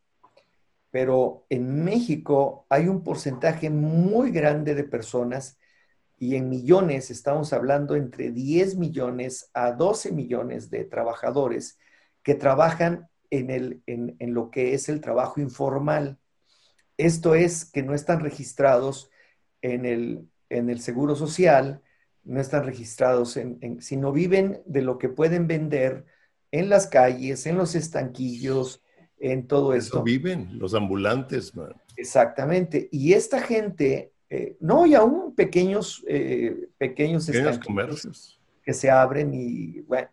Pero en México hay un porcentaje muy grande de personas y en millones estamos hablando entre 10 millones a 12 millones de trabajadores que trabajan en, el, en, lo que es el trabajo informal. Esto es que no están registrados en el, en el seguro social, no están registrados en, sino viven de lo que pueden vender en las calles, en los estanquillos, en todo esto. viven los ambulantes, Exactamente. Y esta gente eh, no, y aún pequeños, eh, pequeños, comercios que se abren y bueno.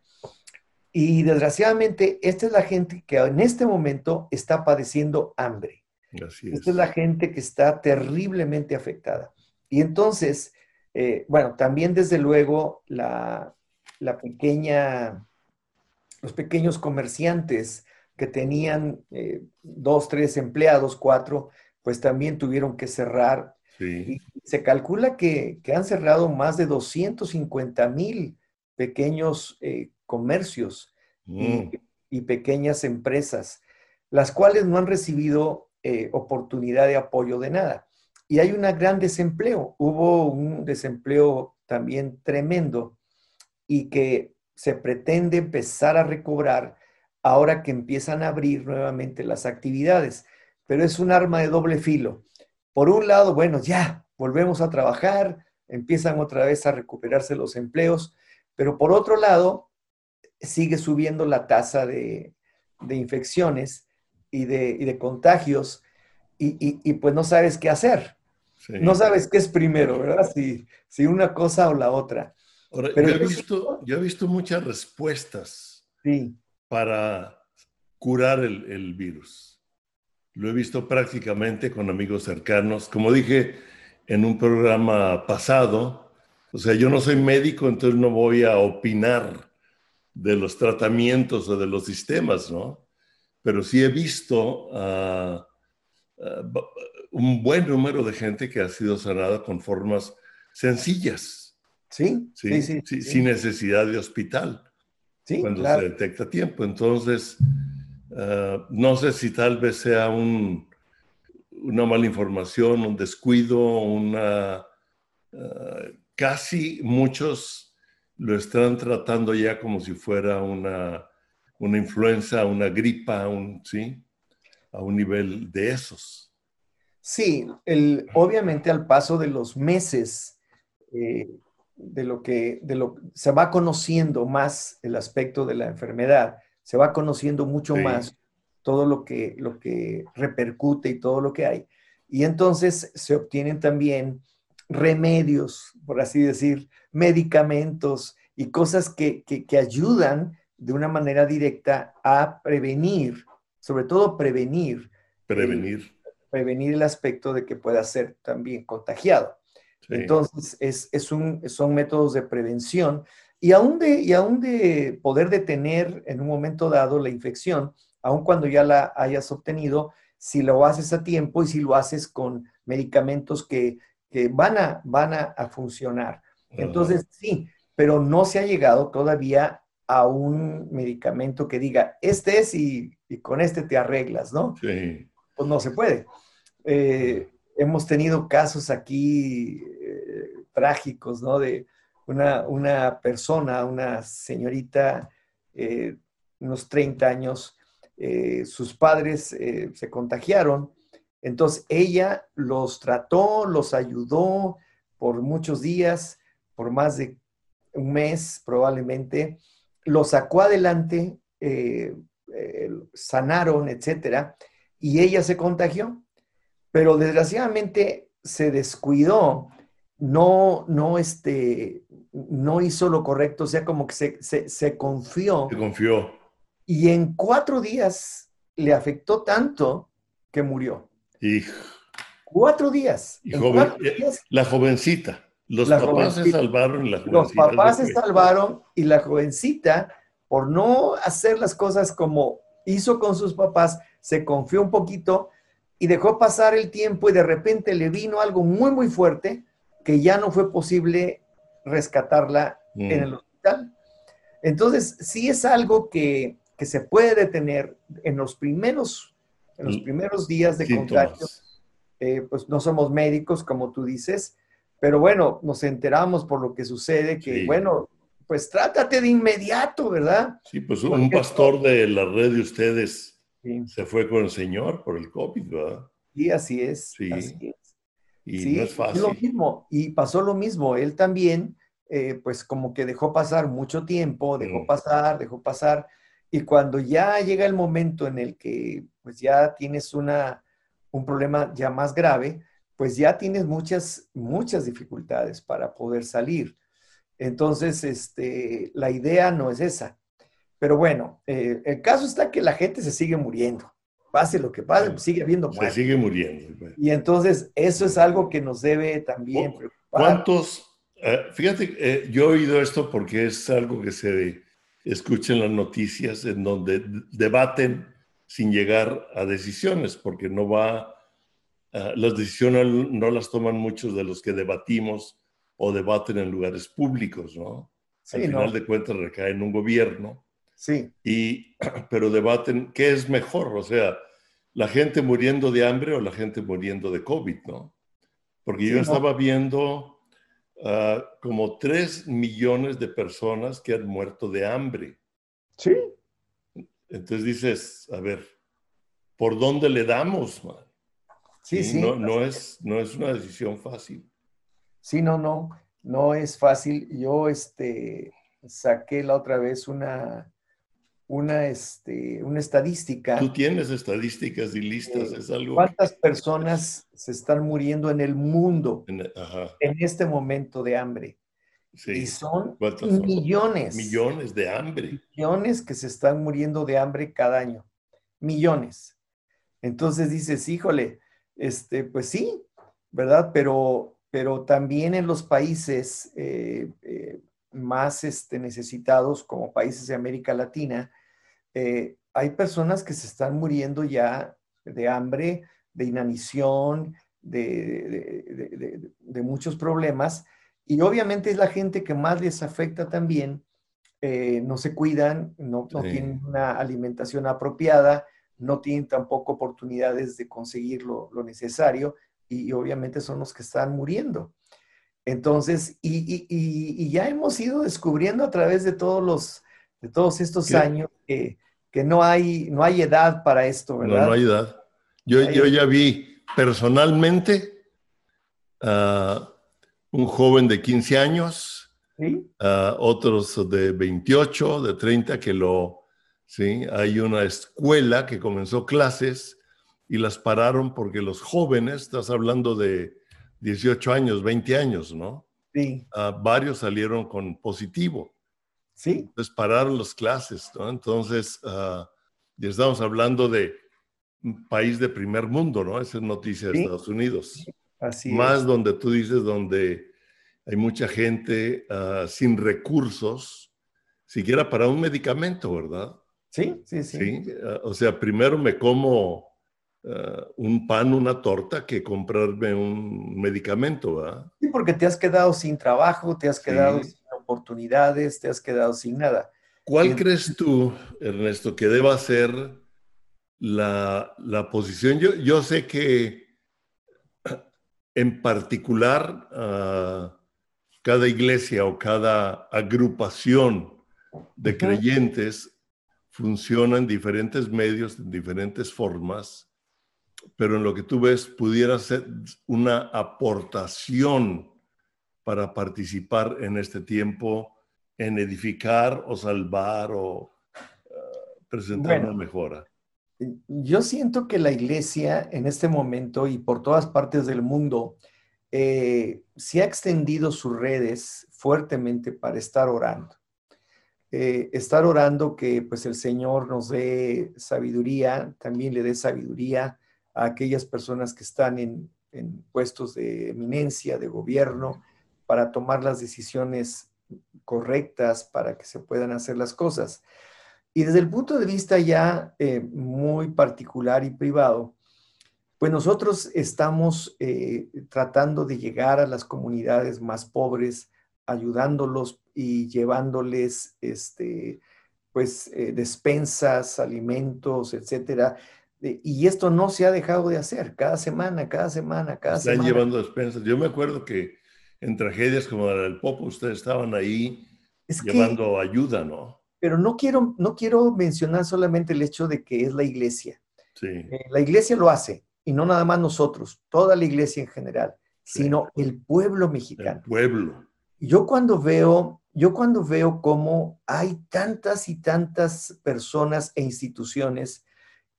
Y desgraciadamente, esta es la gente que en este momento está padeciendo hambre. Esta es la gente que está terriblemente afectada. Y entonces, eh, bueno, también desde luego la, la, pequeña, los pequeños comerciantes que tenían dos, tres empleados, cuatro, pues también tuvieron que cerrar se calcula que, han cerrado más de 250 mil pequeños eh, comercios mm. y, pequeñas empresas, las cuales no han recibido eh, oportunidad de apoyo de nada. Y hay un gran desempleo. Hubo un desempleo también tremendo y que se pretende empezar a recobrar ahora que empiezan a abrir nuevamente las actividades. Pero es un arma de doble filo por un lado, bueno, ya volvemos a trabajar, empiezan otra vez a recuperarse los empleos, pero por otro lado, sigue subiendo la tasa de, infecciones y de, contagios y, pues no sabes qué hacer. No sabes qué es primero, ¿verdad? Si, si una cosa o la otra. pero yo, he visto, yo he visto muchas respuestas para curar el virus. Lo he visto prácticamente con amigos cercanos. Como dije en un programa pasado, o sea, yo no soy médico, entonces no voy a opinar de los tratamientos o de los sistemas, ¿no? pero sí he visto ah, ah, un buen número de gente que ha sido sanada con formas sencillas. Sí, sí, sí. sin necesidad de hospital. Sí, cuando se detecta tiempo. Entonces, ah, no sé si tal vez sea un, una mala información, un descuido, una... casi muchos lo están tratando ya como si fuera una una influenza, una gripa, un, ¿sí? a un nivel de esos. Sí, el, obviamente al paso de los meses, eh, de lo que de lo, se va conociendo más el aspecto de la enfermedad, se va conociendo mucho más todo lo que, lo que repercute y todo lo que hay. Y entonces se obtienen también remedios, por así decir, medicamentos y cosas que, que, que ayudan de una manera directa a prevenir, sobre todo prevenir. Prevenir. prevenir el aspecto de que pueda ser también contagiado. Entonces, es, un, son métodos de prevención y aún de, y aún de poder detener en un momento dado la infección, aun cuando ya la hayas obtenido, si lo haces a tiempo y si lo haces con medicamentos que, van, a, van a, funcionar. Entonces, sí, pero no se ha llegado todavía a un medicamento que diga, este es y, con este te arreglas, ¿no? Sí. Pues no se puede. Eh, hemos tenido casos aquí eh, trágicos, ¿no? De una, una, persona, una señorita, eh, unos 30 años, sus padres se contagiaron, entonces ella los trató, los ayudó por muchos días, por más de un mes probablemente, lo sacó adelante, eh, eh, sanaron, etcétera, y ella se contagió, pero desgraciadamente se descuidó, no, no, este, no hizo lo correcto, o sea, como que se, confió. Se confió. Y en cuatro días le afectó tanto que murió. Hijo. Cuatro días. Y eh, La jovencita. Los papás se salvaron y la jovencita. Los papás se salvaron y la jovencita, por no hacer las cosas como hizo con sus papás, se confió un poquito y dejó pasar el tiempo y de repente le vino algo muy, muy fuerte que ya no fue posible rescatarla en mm. el hospital. Entonces, sí es algo que, se puede detener en los primeros, en los primeros días de contagio. Eh, pues no somos médicos, como tú dices, pero bueno, nos enteramos por lo que sucede que, bueno, pues trátate de inmediato, ¿verdad? Sí, pues un pastor de la red de ustedes se fue con el Señor por el COVID, ¿verdad? Sí, así es. Sí. Así es. Y no es fácil. lo mismo, y pasó lo mismo. Él también, eh, pues como que dejó pasar mucho tiempo, dejó pasar, dejó pasar. Y cuando ya llega el momento en el que pues ya tienes una, un problema ya más grave, pues ya tienes muchas, muchas dificultades para poder salir. Entonces, este, la idea no es esa. Pero bueno, eh, el caso está que la gente se sigue muriendo. Pase lo que pase, pues sigue habiendo muertos. Se sigue muriendo. Pues. Y entonces, eso es algo que nos debe también preocupar. ¿Cuántos? Eh, fíjate, eh, yo he oído esto porque es algo que se escucha en las noticias, en donde debaten sin llegar a decisiones, porque no va Ah, las decisiones no las toman muchos de los que debatimos o debaten en lugares públicos, ¿no? Al final de cuentas recae en un gobierno. Sí. Y, pero debaten qué es mejor, o sea, la gente muriendo de hambre o la gente muriendo de COVID, ¿no? Porque yo estaba viendo ah, como 3 millones de personas que han muerto de hambre. Sí. Entonces dices, a ver, ¿por dónde le damos, man? Sí, sí. No, no, es, no es una decisión fácil. Sí, no, no, no es fácil. Yo este, saqué la otra vez una, una, este, una estadística. Tú tienes estadísticas y listas, es algo. ¿Cuántas personas se están muriendo en el mundo en, este momento de hambre? Sí. Y son millones. Millones de hambre. Millones que se están muriendo de hambre cada año. Millones. Entonces dices, híjole, este, pues sí, ¿verdad? Pero, pero también en los países eh, eh, más este, necesitados, como países de América Latina, eh, hay personas que se están muriendo ya de hambre, de inanición, de, muchos problemas. Y obviamente es la gente que más les afecta también. Eh, no se cuidan, no, tienen una alimentación apropiada, no tienen tampoco oportunidades de conseguir lo, necesario y, obviamente son los que están muriendo. Entonces, y, ya hemos ido descubriendo a través de todos los, de todos estos años que, no, hay, no hay edad para esto, ¿verdad? No, no hay edad. Yo, yo ya vi personalmente a un joven de 15 años, otros de 28, de 30 que lo, sí, hay una escuela que comenzó clases y las pararon porque los jóvenes, estás hablando de 18 años, 20 años, ¿no? Sí. Uh, varios salieron con positivo. Sí. Entonces pararon las clases, ¿no? Entonces, uh, ya estamos hablando de un país de primer mundo, ¿no? Esa es noticia de Estados Unidos. Así Más donde tú dices, donde hay mucha gente uh, sin recursos, siquiera para un medicamento, ¿verdad? Sí, sí, sí. Sí, o sea, primero me como eh, un pan, una torta, que comprarme un medicamento, ¿verdad? Sí, porque te has quedado sin trabajo, te has quedado sin oportunidades, te has quedado sin nada. ¿Cuál crees tú, Ernesto, que deba ser la, posición? Yo, yo, sé que en particular ah, cada iglesia o cada agrupación de creyentes funciona en diferentes medios, en diferentes formas pero en lo que tú ves pudiera ser una aportación para participar en este tiempo, en edificar o salvar o uh, presentar una mejora? Yo siento que la iglesia en este momento y por todas partes del mundo eh, se ha extendido sus redes fuertemente para estar orando. Eh, estar orando que pues el Señor nos dé sabiduría, también le dé sabiduría a aquellas personas que están en, puestos de eminencia, de gobierno, para tomar las decisiones correctas para que se puedan hacer las cosas. Y desde el punto de vista ya eh, muy particular y privado, pues nosotros estamos eh, tratando de llegar a las comunidades más pobres, ayudándolos y llevándoles este, pues, eh, despensas, alimentos, etcétera, y esto no se ha dejado de hacer, cada semana, cada semana, cada Están semana. Están llevando despensas. Yo me acuerdo que en tragedias como la del Popo, ustedes estaban ahí llevando ayuda, ¿no? Pero no quiero, no quiero mencionar solamente el hecho de que es la iglesia. Sí. Eh, la iglesia lo hace, y no nada más nosotros, toda la iglesia en general, sino el pueblo mexicano. El pueblo. Yo cuando veo, yo cuando veo cómo hay tantas y tantas personas e instituciones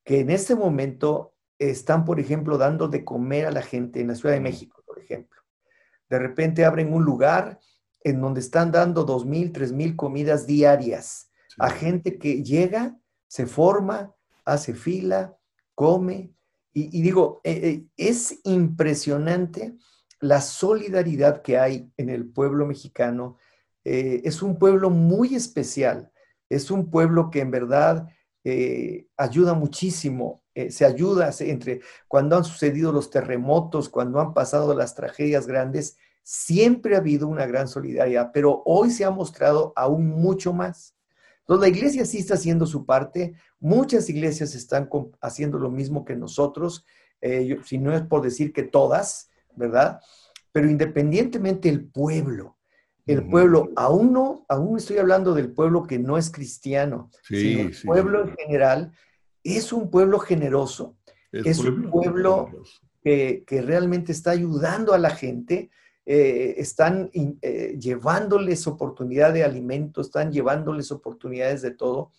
que en este momento están, por ejemplo, dando de comer a la gente en la Ciudad de México, por ejemplo. De repente abren un lugar en donde están dando dos mil, tres mil comidas diarias a gente que llega, se forma, hace fila, come. Y, digo, eh, eh, es impresionante la solidaridad que hay en el pueblo mexicano. Eh, es un pueblo muy especial, es un pueblo que en verdad eh, ayuda muchísimo, eh, se ayuda entre cuando han sucedido los terremotos, cuando han pasado las tragedias grandes, siempre ha habido una gran solidaridad, pero hoy se ha mostrado aún mucho más. Entonces la iglesia sí está haciendo su parte, muchas iglesias están haciendo lo mismo que nosotros, eh, si no es por decir que todas, ¿verdad? Pero independientemente el pueblo, el pueblo, aún no, aún estoy hablando del pueblo que no es cristiano, sino el pueblo en general, es un pueblo generoso, es, un pueblo que, realmente está ayudando a la gente, eh, están eh, llevándoles oportunidad de alimento, están llevándoles oportunidades de todo,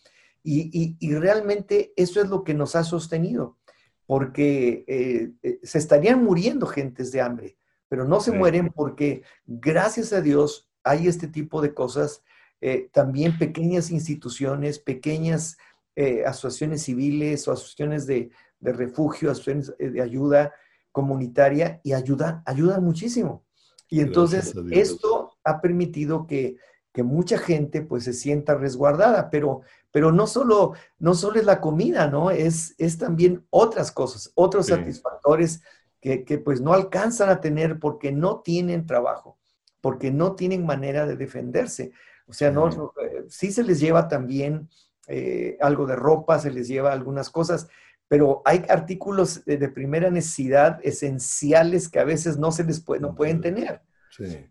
y, realmente eso es lo que nos ha sostenido, porque eh, se estarían muriendo gentes de hambre, pero no se mueren porque gracias a Dios hay este tipo de cosas, eh, también pequeñas instituciones, pequeñas eh, asociaciones civiles o asociaciones de, refugio, asociaciones eh, de ayuda comunitaria y ayudan, ayudan muchísimo. Y entonces esto ha permitido que, que mucha gente pues se sienta resguardada, pero, pero no, solo, no solo es la comida, ¿no? Es, es también otras cosas, otros satisfactores que, que, pues no alcanzan a tener porque no tienen trabajo, porque no tienen manera de defenderse. O sea, no, eh, sí se les lleva también eh, algo de ropa, se les lleva algunas cosas, pero hay artículos de, primera necesidad esenciales que a veces no se les puede, no pueden tener.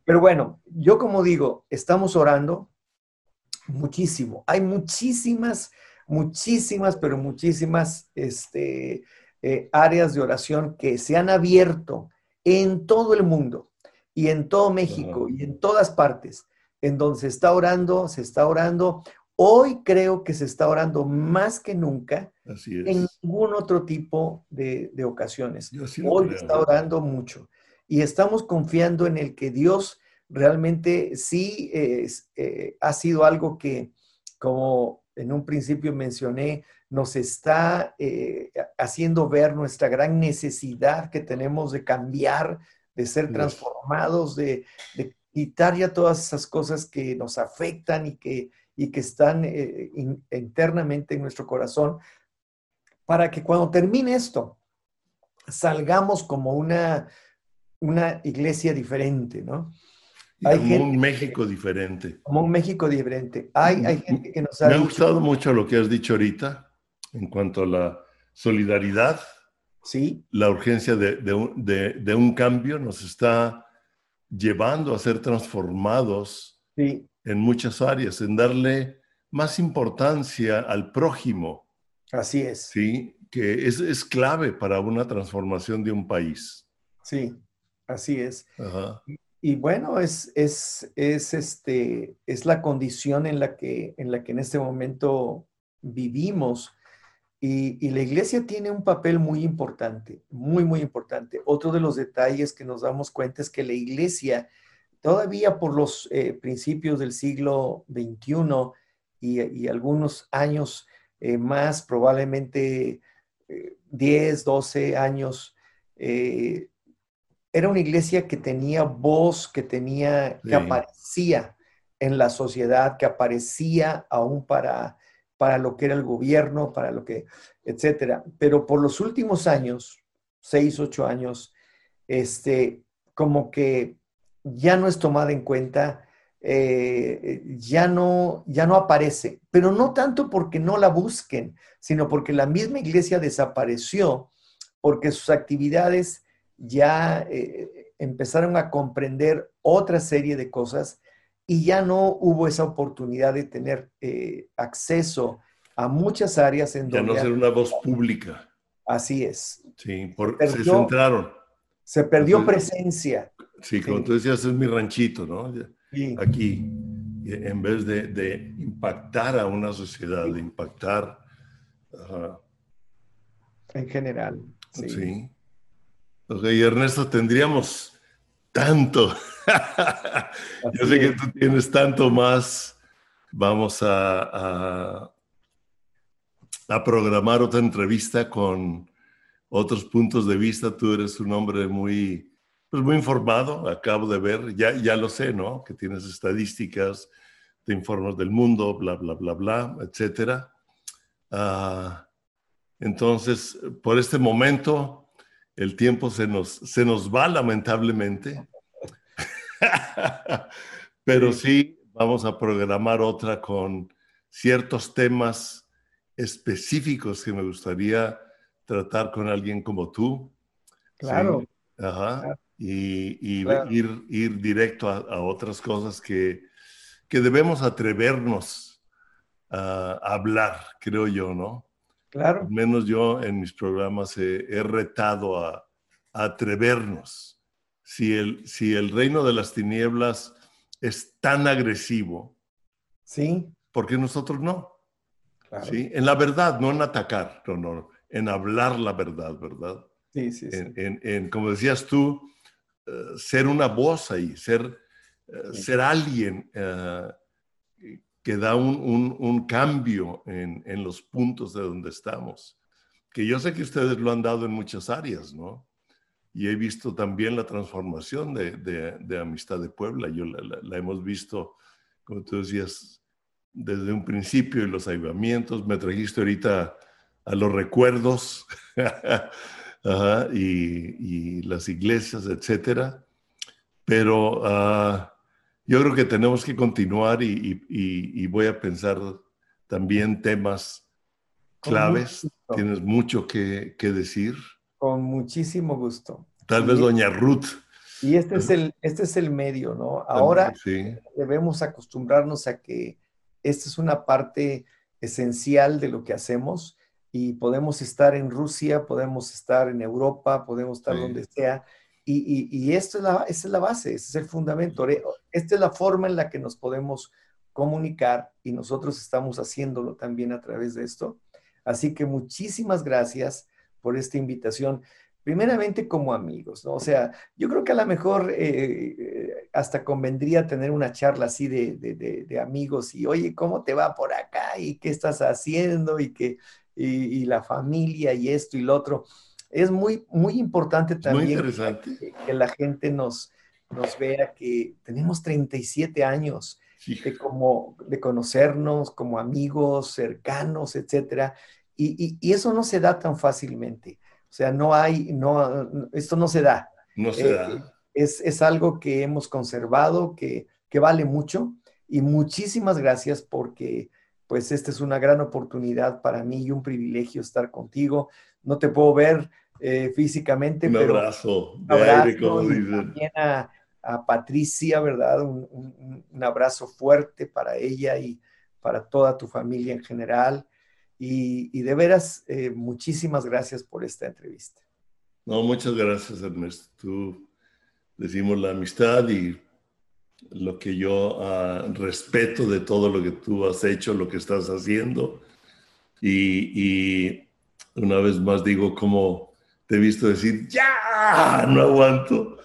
Pero bueno, yo como digo, estamos orando muchísimo. Hay muchísimas, muchísimas, pero muchísimas este, eh, áreas de oración que se han abierto en todo el mundo y en todo México y en todas partes, en donde se está orando, se está orando. Hoy creo que se está orando más que nunca en ningún otro tipo de, ocasiones. Hoy se está orando mucho y estamos confiando en el que Dios realmente sí eh, ha sido algo que, como en un principio mencioné, nos está eh, haciendo ver nuestra gran necesidad que tenemos de cambiar, de ser transformados, de, quitar ya todas esas cosas que nos afectan y que y que están eh, internamente en nuestro corazón, para que cuando termine esto, salgamos como una, una iglesia diferente, ¿no? Hay como un México diferente. Como un México diferente. Hay, hay gente que nos ha Me ha gustado mucho lo que has dicho ahorita en cuanto a la solidaridad. Sí. La urgencia de, de, de un cambio nos está llevando a ser transformados sí en muchas áreas, en darle más importancia al prójimo. Así es. Sí, que es, clave para una transformación de un país. Sí, así es. Y, bueno, es, es, es, este, es la condición en la, que, en la que en este momento vivimos. Y, y, la iglesia tiene un papel muy importante, muy, muy importante. Otro de los detalles que nos damos cuenta es que la iglesia Todavía por los eh, principios del siglo XXI y, algunos años eh, más, probablemente 10, eh, 12 años, era una iglesia que tenía voz, que tenía, que aparecía en la sociedad, que aparecía aún para, para lo que era el gobierno, para lo que, etcétera. Pero por los últimos años, seis, ocho años, este, como que ya no es tomada en cuenta, eh, ya, no, ya no aparece, pero no tanto porque no la busquen, sino porque la misma iglesia desapareció, porque sus actividades ya eh, empezaron a comprender otra serie de cosas y ya no hubo esa oportunidad de tener eh, acceso a muchas áreas en ya donde... Ya no ser una voz pública. Así es. Sí, porque se, centraron. Se perdió presencia. Sí, como tú decías, es mi ranchito, ¿no? Aquí, en vez de, impactar a una sociedad, de impactar... en general. Sí. sí. Ok, Ernesto, tendríamos tanto. Yo sé que tú tienes tanto más. Vamos a, a programar otra entrevista con otros puntos de vista. Tú eres un hombre muy pues muy informado, acabo de ver, ya, ya lo sé, ¿no? Que tienes estadísticas, te informas del mundo, bla, bla, bla, bla, etcétera. Ah, entonces, por este momento, el tiempo se nos, se nos va lamentablemente, pero sí vamos a programar otra con ciertos temas específicos que me gustaría tratar con alguien como tú. Claro. Ajá y, ir, ir, directo a, otras cosas que, que, debemos atrevernos a, hablar, creo yo, ¿no? Claro. Al menos yo en mis programas he, retado a, atrevernos. Si el, si el reino de las tinieblas es tan agresivo, ¿Sí? ¿por qué nosotros no? ¿Sí? En la verdad, no en atacar, no, no, en hablar la verdad, ¿verdad? Sí, sí, sí. En, en, como decías tú, eh, ser una voz ahí, ser, eh, ser alguien eh, que da un, un, cambio en, en, los puntos de donde estamos. Que yo sé que ustedes lo han dado en muchas áreas, ¿no? Y he visto también la transformación de, de, Amistad de Puebla. Yo la, hemos visto como tú decías, desde un principio y los avivamientos. Me trajiste ahorita a los recuerdos y, las iglesias, etcétera. Pero ah, yo creo que tenemos que continuar y, voy a pensar también temas claves. Tienes mucho que, decir. Con muchísimo gusto. Tal vez doña Ruth. Y este es el, este es el medio, ¿no? Ahora debemos acostumbrarnos a que esta es una parte esencial de lo que hacemos y podemos estar en Rusia, podemos estar en Europa, podemos estar donde sea. Y, y, esto es la, es la base, ese es el fundamento. Esta es la forma en la que nos podemos comunicar y nosotros estamos haciéndolo también a través de esto. Así que muchísimas gracias por esta invitación. Primeramente como amigos, ¿no? O sea, yo creo que a lo mejor eh, hasta convendría tener una charla así de, de, amigos y, oye, ¿cómo te va por acá? ¿Y qué estás haciendo? Y, que, y, la familia y esto y lo otro. Es muy, muy importante también Que, la gente nos, nos vea que tenemos 37 años de, como, de conocernos como amigos, cercanos, etcétera. Y, y, eso no se da tan fácilmente. O sea, no hay, no, esto no se da. No se da. Eh, es, es, algo que hemos conservado, que, que vale mucho. Y muchísimas gracias porque pues esta es una gran oportunidad para mí y un privilegio estar contigo. No te puedo ver eh, físicamente, un pero abrazo, un abrazo también a, a, Patricia, ¿verdad? Un, un, abrazo fuerte para ella y para toda tu familia en general. Y, de veras, eh, muchísimas gracias por esta entrevista. No, muchas gracias, Ernesto. Tú decimos la amistad y lo que yo ah, respeto de todo lo que tú has hecho, lo que estás haciendo. Y, una vez más digo como te he visto decir, ya, no aguanto,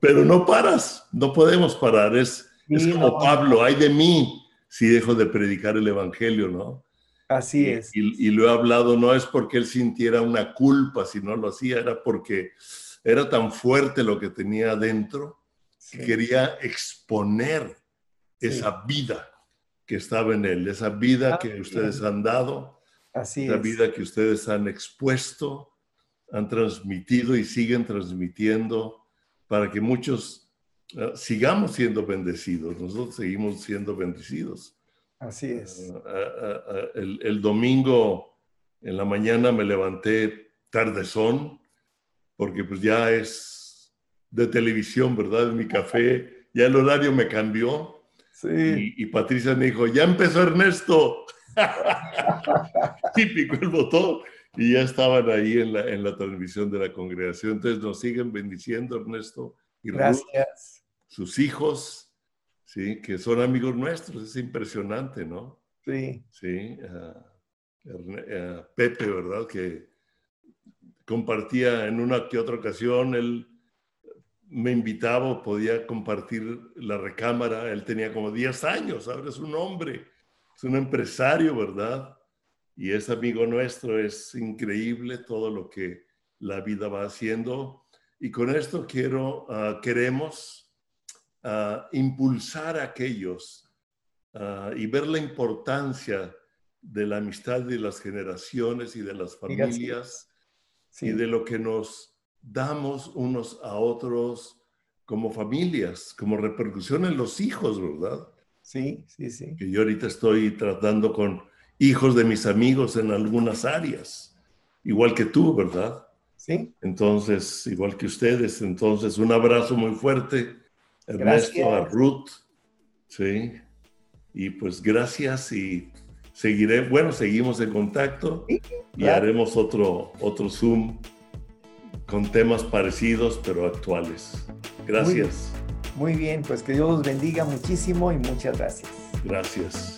pero no paras, no podemos parar. Es, es como Pablo, ay de mí si dejo de predicar el Evangelio, ¿no? Así es. Y, lo he hablado, no es porque él sintiera una culpa si no lo hacía, era porque era tan fuerte lo que tenía adentro que quería exponer esa vida que estaba en él, esa vida que ustedes han dado, Así esa vida que ustedes han expuesto, han transmitido y siguen transmitiendo para que muchos ah, sigamos siendo bendecidos. Nosotros seguimos siendo bendecidos. Así es. Ah, ah, ah, el, domingo en la mañana me levanté tardezón, porque pues ya es de televisión, ¿verdad? Mi café, ya el horario me cambió. Sí. Y, Patricia me dijo, ya empezó Ernesto. Típico el botón. Y ya estaban ahí en la, en la transmisión de la congregación. Entonces nos siguen bendiciendo, Ernesto. Y Gracias. sus hijos, ¿sí? Que son amigos nuestros, es impresionante, ¿no? Sí. Sí. Pepe, ¿verdad? Que compartía en una que otra ocasión, él me invitaba, podía compartir la recámara, él tenía como 10 años, ahora es un hombre, es un empresario, ¿verdad? Y es amigo nuestro, es increíble todo lo que la vida va haciendo. Y con esto quiero, ah, queremos impulsar a aquellos y ver la importancia de la amistad de las generaciones y de las familias y de lo que nos damos unos a otros como familias, como repercusión en los hijos, ¿verdad? Sí, sí, sí. Que yo ahorita estoy tratando con hijos de mis amigos en algunas áreas, igual que tú, ¿verdad? Sí. Entonces, igual que ustedes, entonces un abrazo muy fuerte Ernesto, a Ruth, sí. Y pues gracias y seguiré, bueno, seguimos en contacto y haremos otro, otro Zoom con temas parecidos pero actuales. Gracias. Muy, muy bien, pues que Dios los bendiga muchísimo y muchas gracias. Gracias.